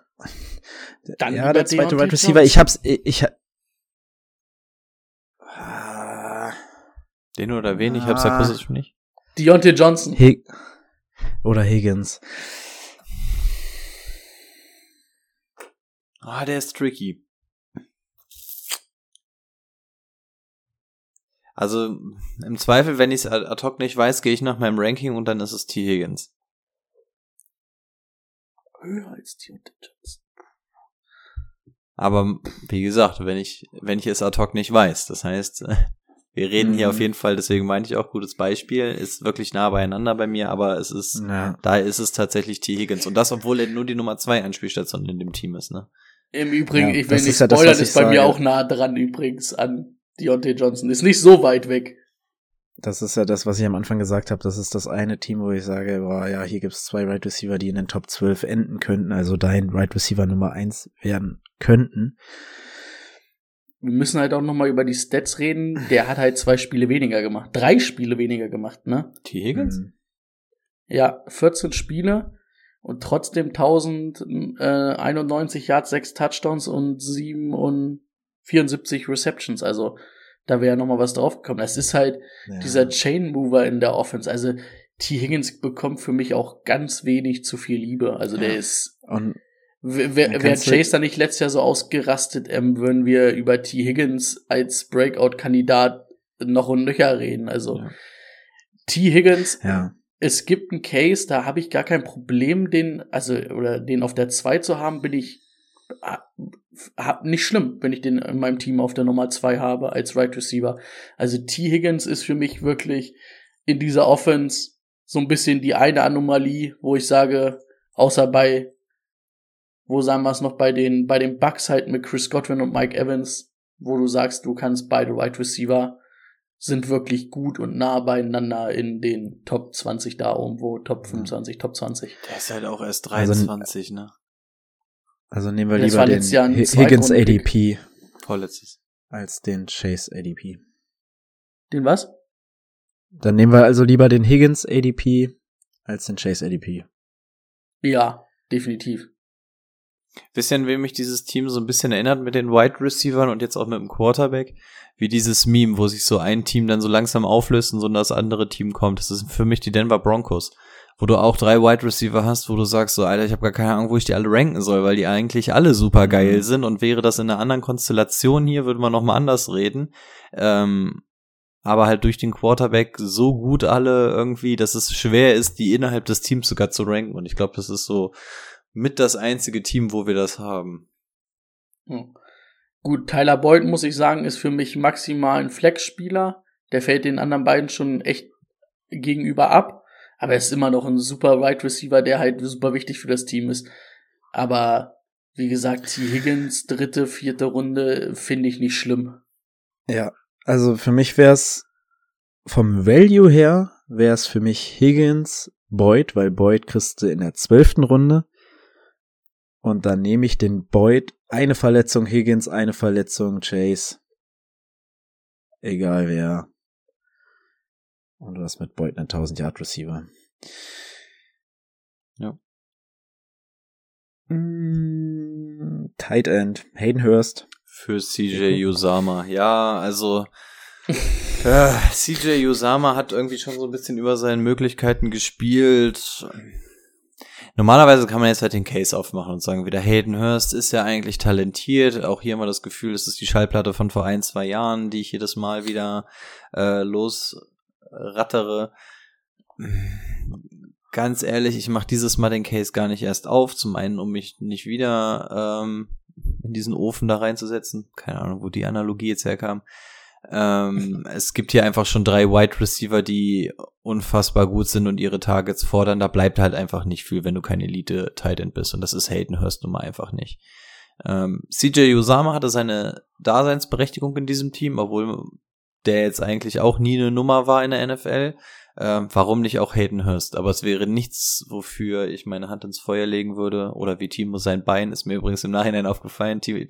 Dann ja, der zweite Wide Receiver. Ich hab's, ich, ich den oder wen? Ich hab's ja akustisch nicht. Deontay Johnson. Hig oder Higgins. Ah, der ist tricky. Also im Zweifel, wenn ich es ad hoc nicht weiß, gehe ich nach meinem Ranking und dann ist es T. Higgins. Höher als Deontay Johnson. Aber wie gesagt, wenn ich, wenn ich es ad hoc nicht weiß, das heißt, wir reden mhm. hier auf mhm. jeden Fall, deswegen meinte ich auch gutes Beispiel, ist wirklich nah beieinander bei mir, aber es ist, ja. da ist es tatsächlich T. Higgins. Und das, obwohl er nur die Nummer zwei Anspielstation in dem Team ist, ne? Im Übrigen, ja, ich will nicht spoilern, ja das, ist bei sage. mir auch nah dran übrigens an Deontay Johnson. Ist nicht so weit weg. Das ist ja das, was ich am Anfang gesagt habe. Das ist das eine Team, wo ich sage, boah, ja, hier gibt's zwei Right Receiver, die in den Top 12 enden könnten, also dein Right Receiver Nummer eins werden könnten. Wir müssen halt auch nochmal über die Stats reden. Der hat halt zwei Spiele weniger gemacht. Drei Spiele weniger gemacht, ne? T. Higgins? Mhm. Ja, 14 Spiele und trotzdem 1091 Yards, 6 Touchdowns und 7 und 74 Receptions. Also da wäre noch mal was draufgekommen. Es ist halt ja. dieser Chain Mover in der Offense. Also T. Higgins bekommt für mich auch ganz wenig zu viel Liebe. Also ja. der ist. Und Wäre wär Chase da nicht letztes Jahr so ausgerastet, ähm, würden wir über T. Higgins als Breakout-Kandidat noch und nöcher reden. Also ja. T. Higgins, ja. es gibt einen Case, da habe ich gar kein Problem, den, also, oder den auf der 2 zu haben, bin ich nicht schlimm, wenn ich den in meinem Team auf der Nummer zwei habe als Right Receiver. Also T. Higgins ist für mich wirklich in dieser Offense so ein bisschen die eine Anomalie, wo ich sage, außer bei, wo sagen wir es noch, bei den, bei den Bucks halt mit Chris Godwin und Mike Evans, wo du sagst, du kannst beide Right Receiver sind wirklich gut und nah beieinander in den Top 20 da irgendwo, Top 25, Top 20. Der ist halt auch erst 23, also, ne? Also nehmen wir das lieber den Jahr Higgins ADP. Vorletztes. Als den Chase ADP. Den was? Dann nehmen wir also lieber den Higgins ADP als den Chase ADP. Ja, definitiv. Wisst ihr, an wem mich dieses Team so ein bisschen erinnert mit den Wide Receivern und jetzt auch mit dem Quarterback? Wie dieses Meme, wo sich so ein Team dann so langsam auflöst und so das andere Team kommt. Das ist für mich die Denver Broncos wo du auch drei Wide Receiver hast, wo du sagst, so, Alter, ich habe gar keine Ahnung, wo ich die alle ranken soll, weil die eigentlich alle super geil mhm. sind und wäre das in einer anderen Konstellation hier, würde man nochmal anders reden. Ähm, aber halt durch den Quarterback so gut alle irgendwie, dass es schwer ist, die innerhalb des Teams sogar zu ranken. Und ich glaube, das ist so mit das einzige Team, wo wir das haben. Hm. Gut, Tyler Boyd, muss ich sagen, ist für mich maximal ein Flex-Spieler. Der fällt den anderen beiden schon echt gegenüber ab. Aber er ist immer noch ein super Wide Receiver, der halt super wichtig für das Team ist. Aber wie gesagt, T. Higgins, dritte, vierte Runde, finde ich nicht schlimm. Ja, also für mich wäre es vom Value her, wäre es für mich Higgins, Boyd, weil Boyd kriegst du in der zwölften Runde. Und dann nehme ich den Boyd, eine Verletzung Higgins, eine Verletzung Chase. Egal wer. Und du hast mit Boyd einen 1000 Yard Receiver. Ja. Mm, Tight End, Hayden Hurst. Für CJ Usama. Ja, also äh, CJ Usama hat irgendwie schon so ein bisschen über seine Möglichkeiten gespielt. Normalerweise kann man jetzt halt den Case aufmachen und sagen, wieder Hayden Hurst ist ja eigentlich talentiert. Auch hier immer das Gefühl, es ist die Schallplatte von vor ein, zwei Jahren, die ich jedes Mal wieder äh, los rattere. Ganz ehrlich, ich mache dieses Mal den Case gar nicht erst auf. Zum einen, um mich nicht wieder ähm, in diesen Ofen da reinzusetzen. Keine Ahnung, wo die Analogie jetzt herkam. Ähm, es gibt hier einfach schon drei Wide Receiver, die unfassbar gut sind und ihre Targets fordern. Da bleibt halt einfach nicht viel, wenn du kein Elite Tight End bist. Und das ist Hayden Hurst nun mal einfach nicht. Ähm, CJ Usama hatte seine Daseinsberechtigung in diesem Team, obwohl der jetzt eigentlich auch nie eine Nummer war in der NFL. Ähm, warum nicht auch Hayden Hurst? Aber es wäre nichts, wofür ich meine Hand ins Feuer legen würde. Oder wie Timo sein Bein, ist mir übrigens im Nachhinein aufgefallen. Timo,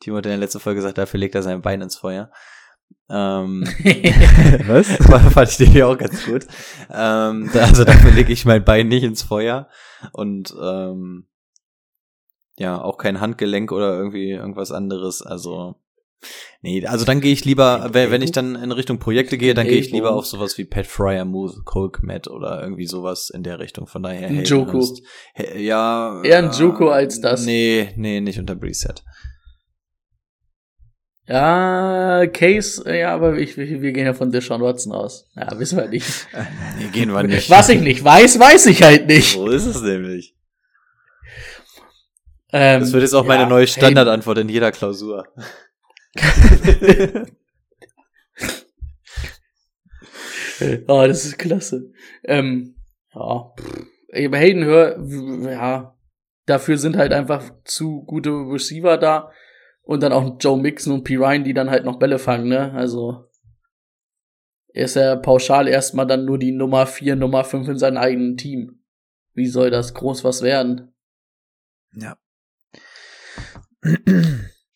Timo hat in der letzten Folge gesagt, dafür legt er sein Bein ins Feuer. Ähm, Was? Fand ich dir auch ganz gut. Ähm, also dafür lege ich mein Bein nicht ins Feuer. Und ähm, ja, auch kein Handgelenk oder irgendwie irgendwas anderes. Also Nee, also dann gehe ich lieber, wenn, ich dann in Richtung Projekte gehe, dann gehe ich lieber auf sowas wie Pat Fryer, Moose, Coke Matt oder irgendwie sowas in der Richtung. Von daher. Ein Joko. Ja. Eher ein Joko als das. Nee, nee, nicht unter Preset. Ja, Case, ja, aber ich, wir gehen ja von Deshaun Watson aus. Ja, wissen wir nicht. nee, gehen wir nicht. Was ich nicht weiß, weiß ich halt nicht. So ist es nämlich. Ähm, das wird jetzt auch ja, meine neue Standardantwort hey. in jeder Klausur. oh, das ist klasse. Ähm, ja, bei Hayden Hör, ja, dafür sind halt einfach zu gute Receiver da und dann auch Joe Mixon und P. Ryan, die dann halt noch Bälle fangen, ne? Also er ist ja pauschal erstmal dann nur die Nummer 4, Nummer 5 in seinem eigenen Team. Wie soll das groß was werden? Ja.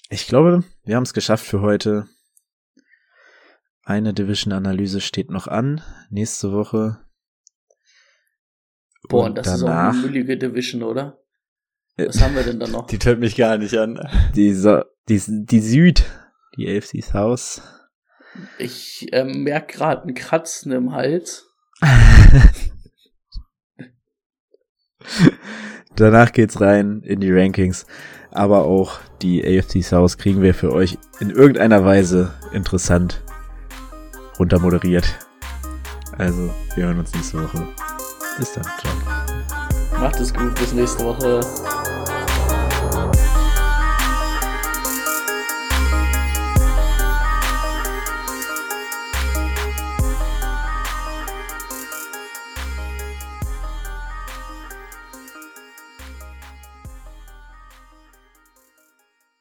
Ich glaube, wir haben es geschafft für heute. Eine Division-Analyse steht noch an. Nächste Woche. Boah, und das danach, ist auch eine müllige Division, oder? Was haben wir denn da noch? Die tönt mich gar nicht an. Die, so die, die Süd, die AFC South. Ich ähm, merke gerade ein Kratzen im Hals. Danach geht's rein in die Rankings aber auch die AFC South kriegen wir für euch in irgendeiner Weise interessant runtermoderiert. Also, wir hören uns nächste Woche. Bis dann. Ciao. Macht es gut. Bis nächste Woche.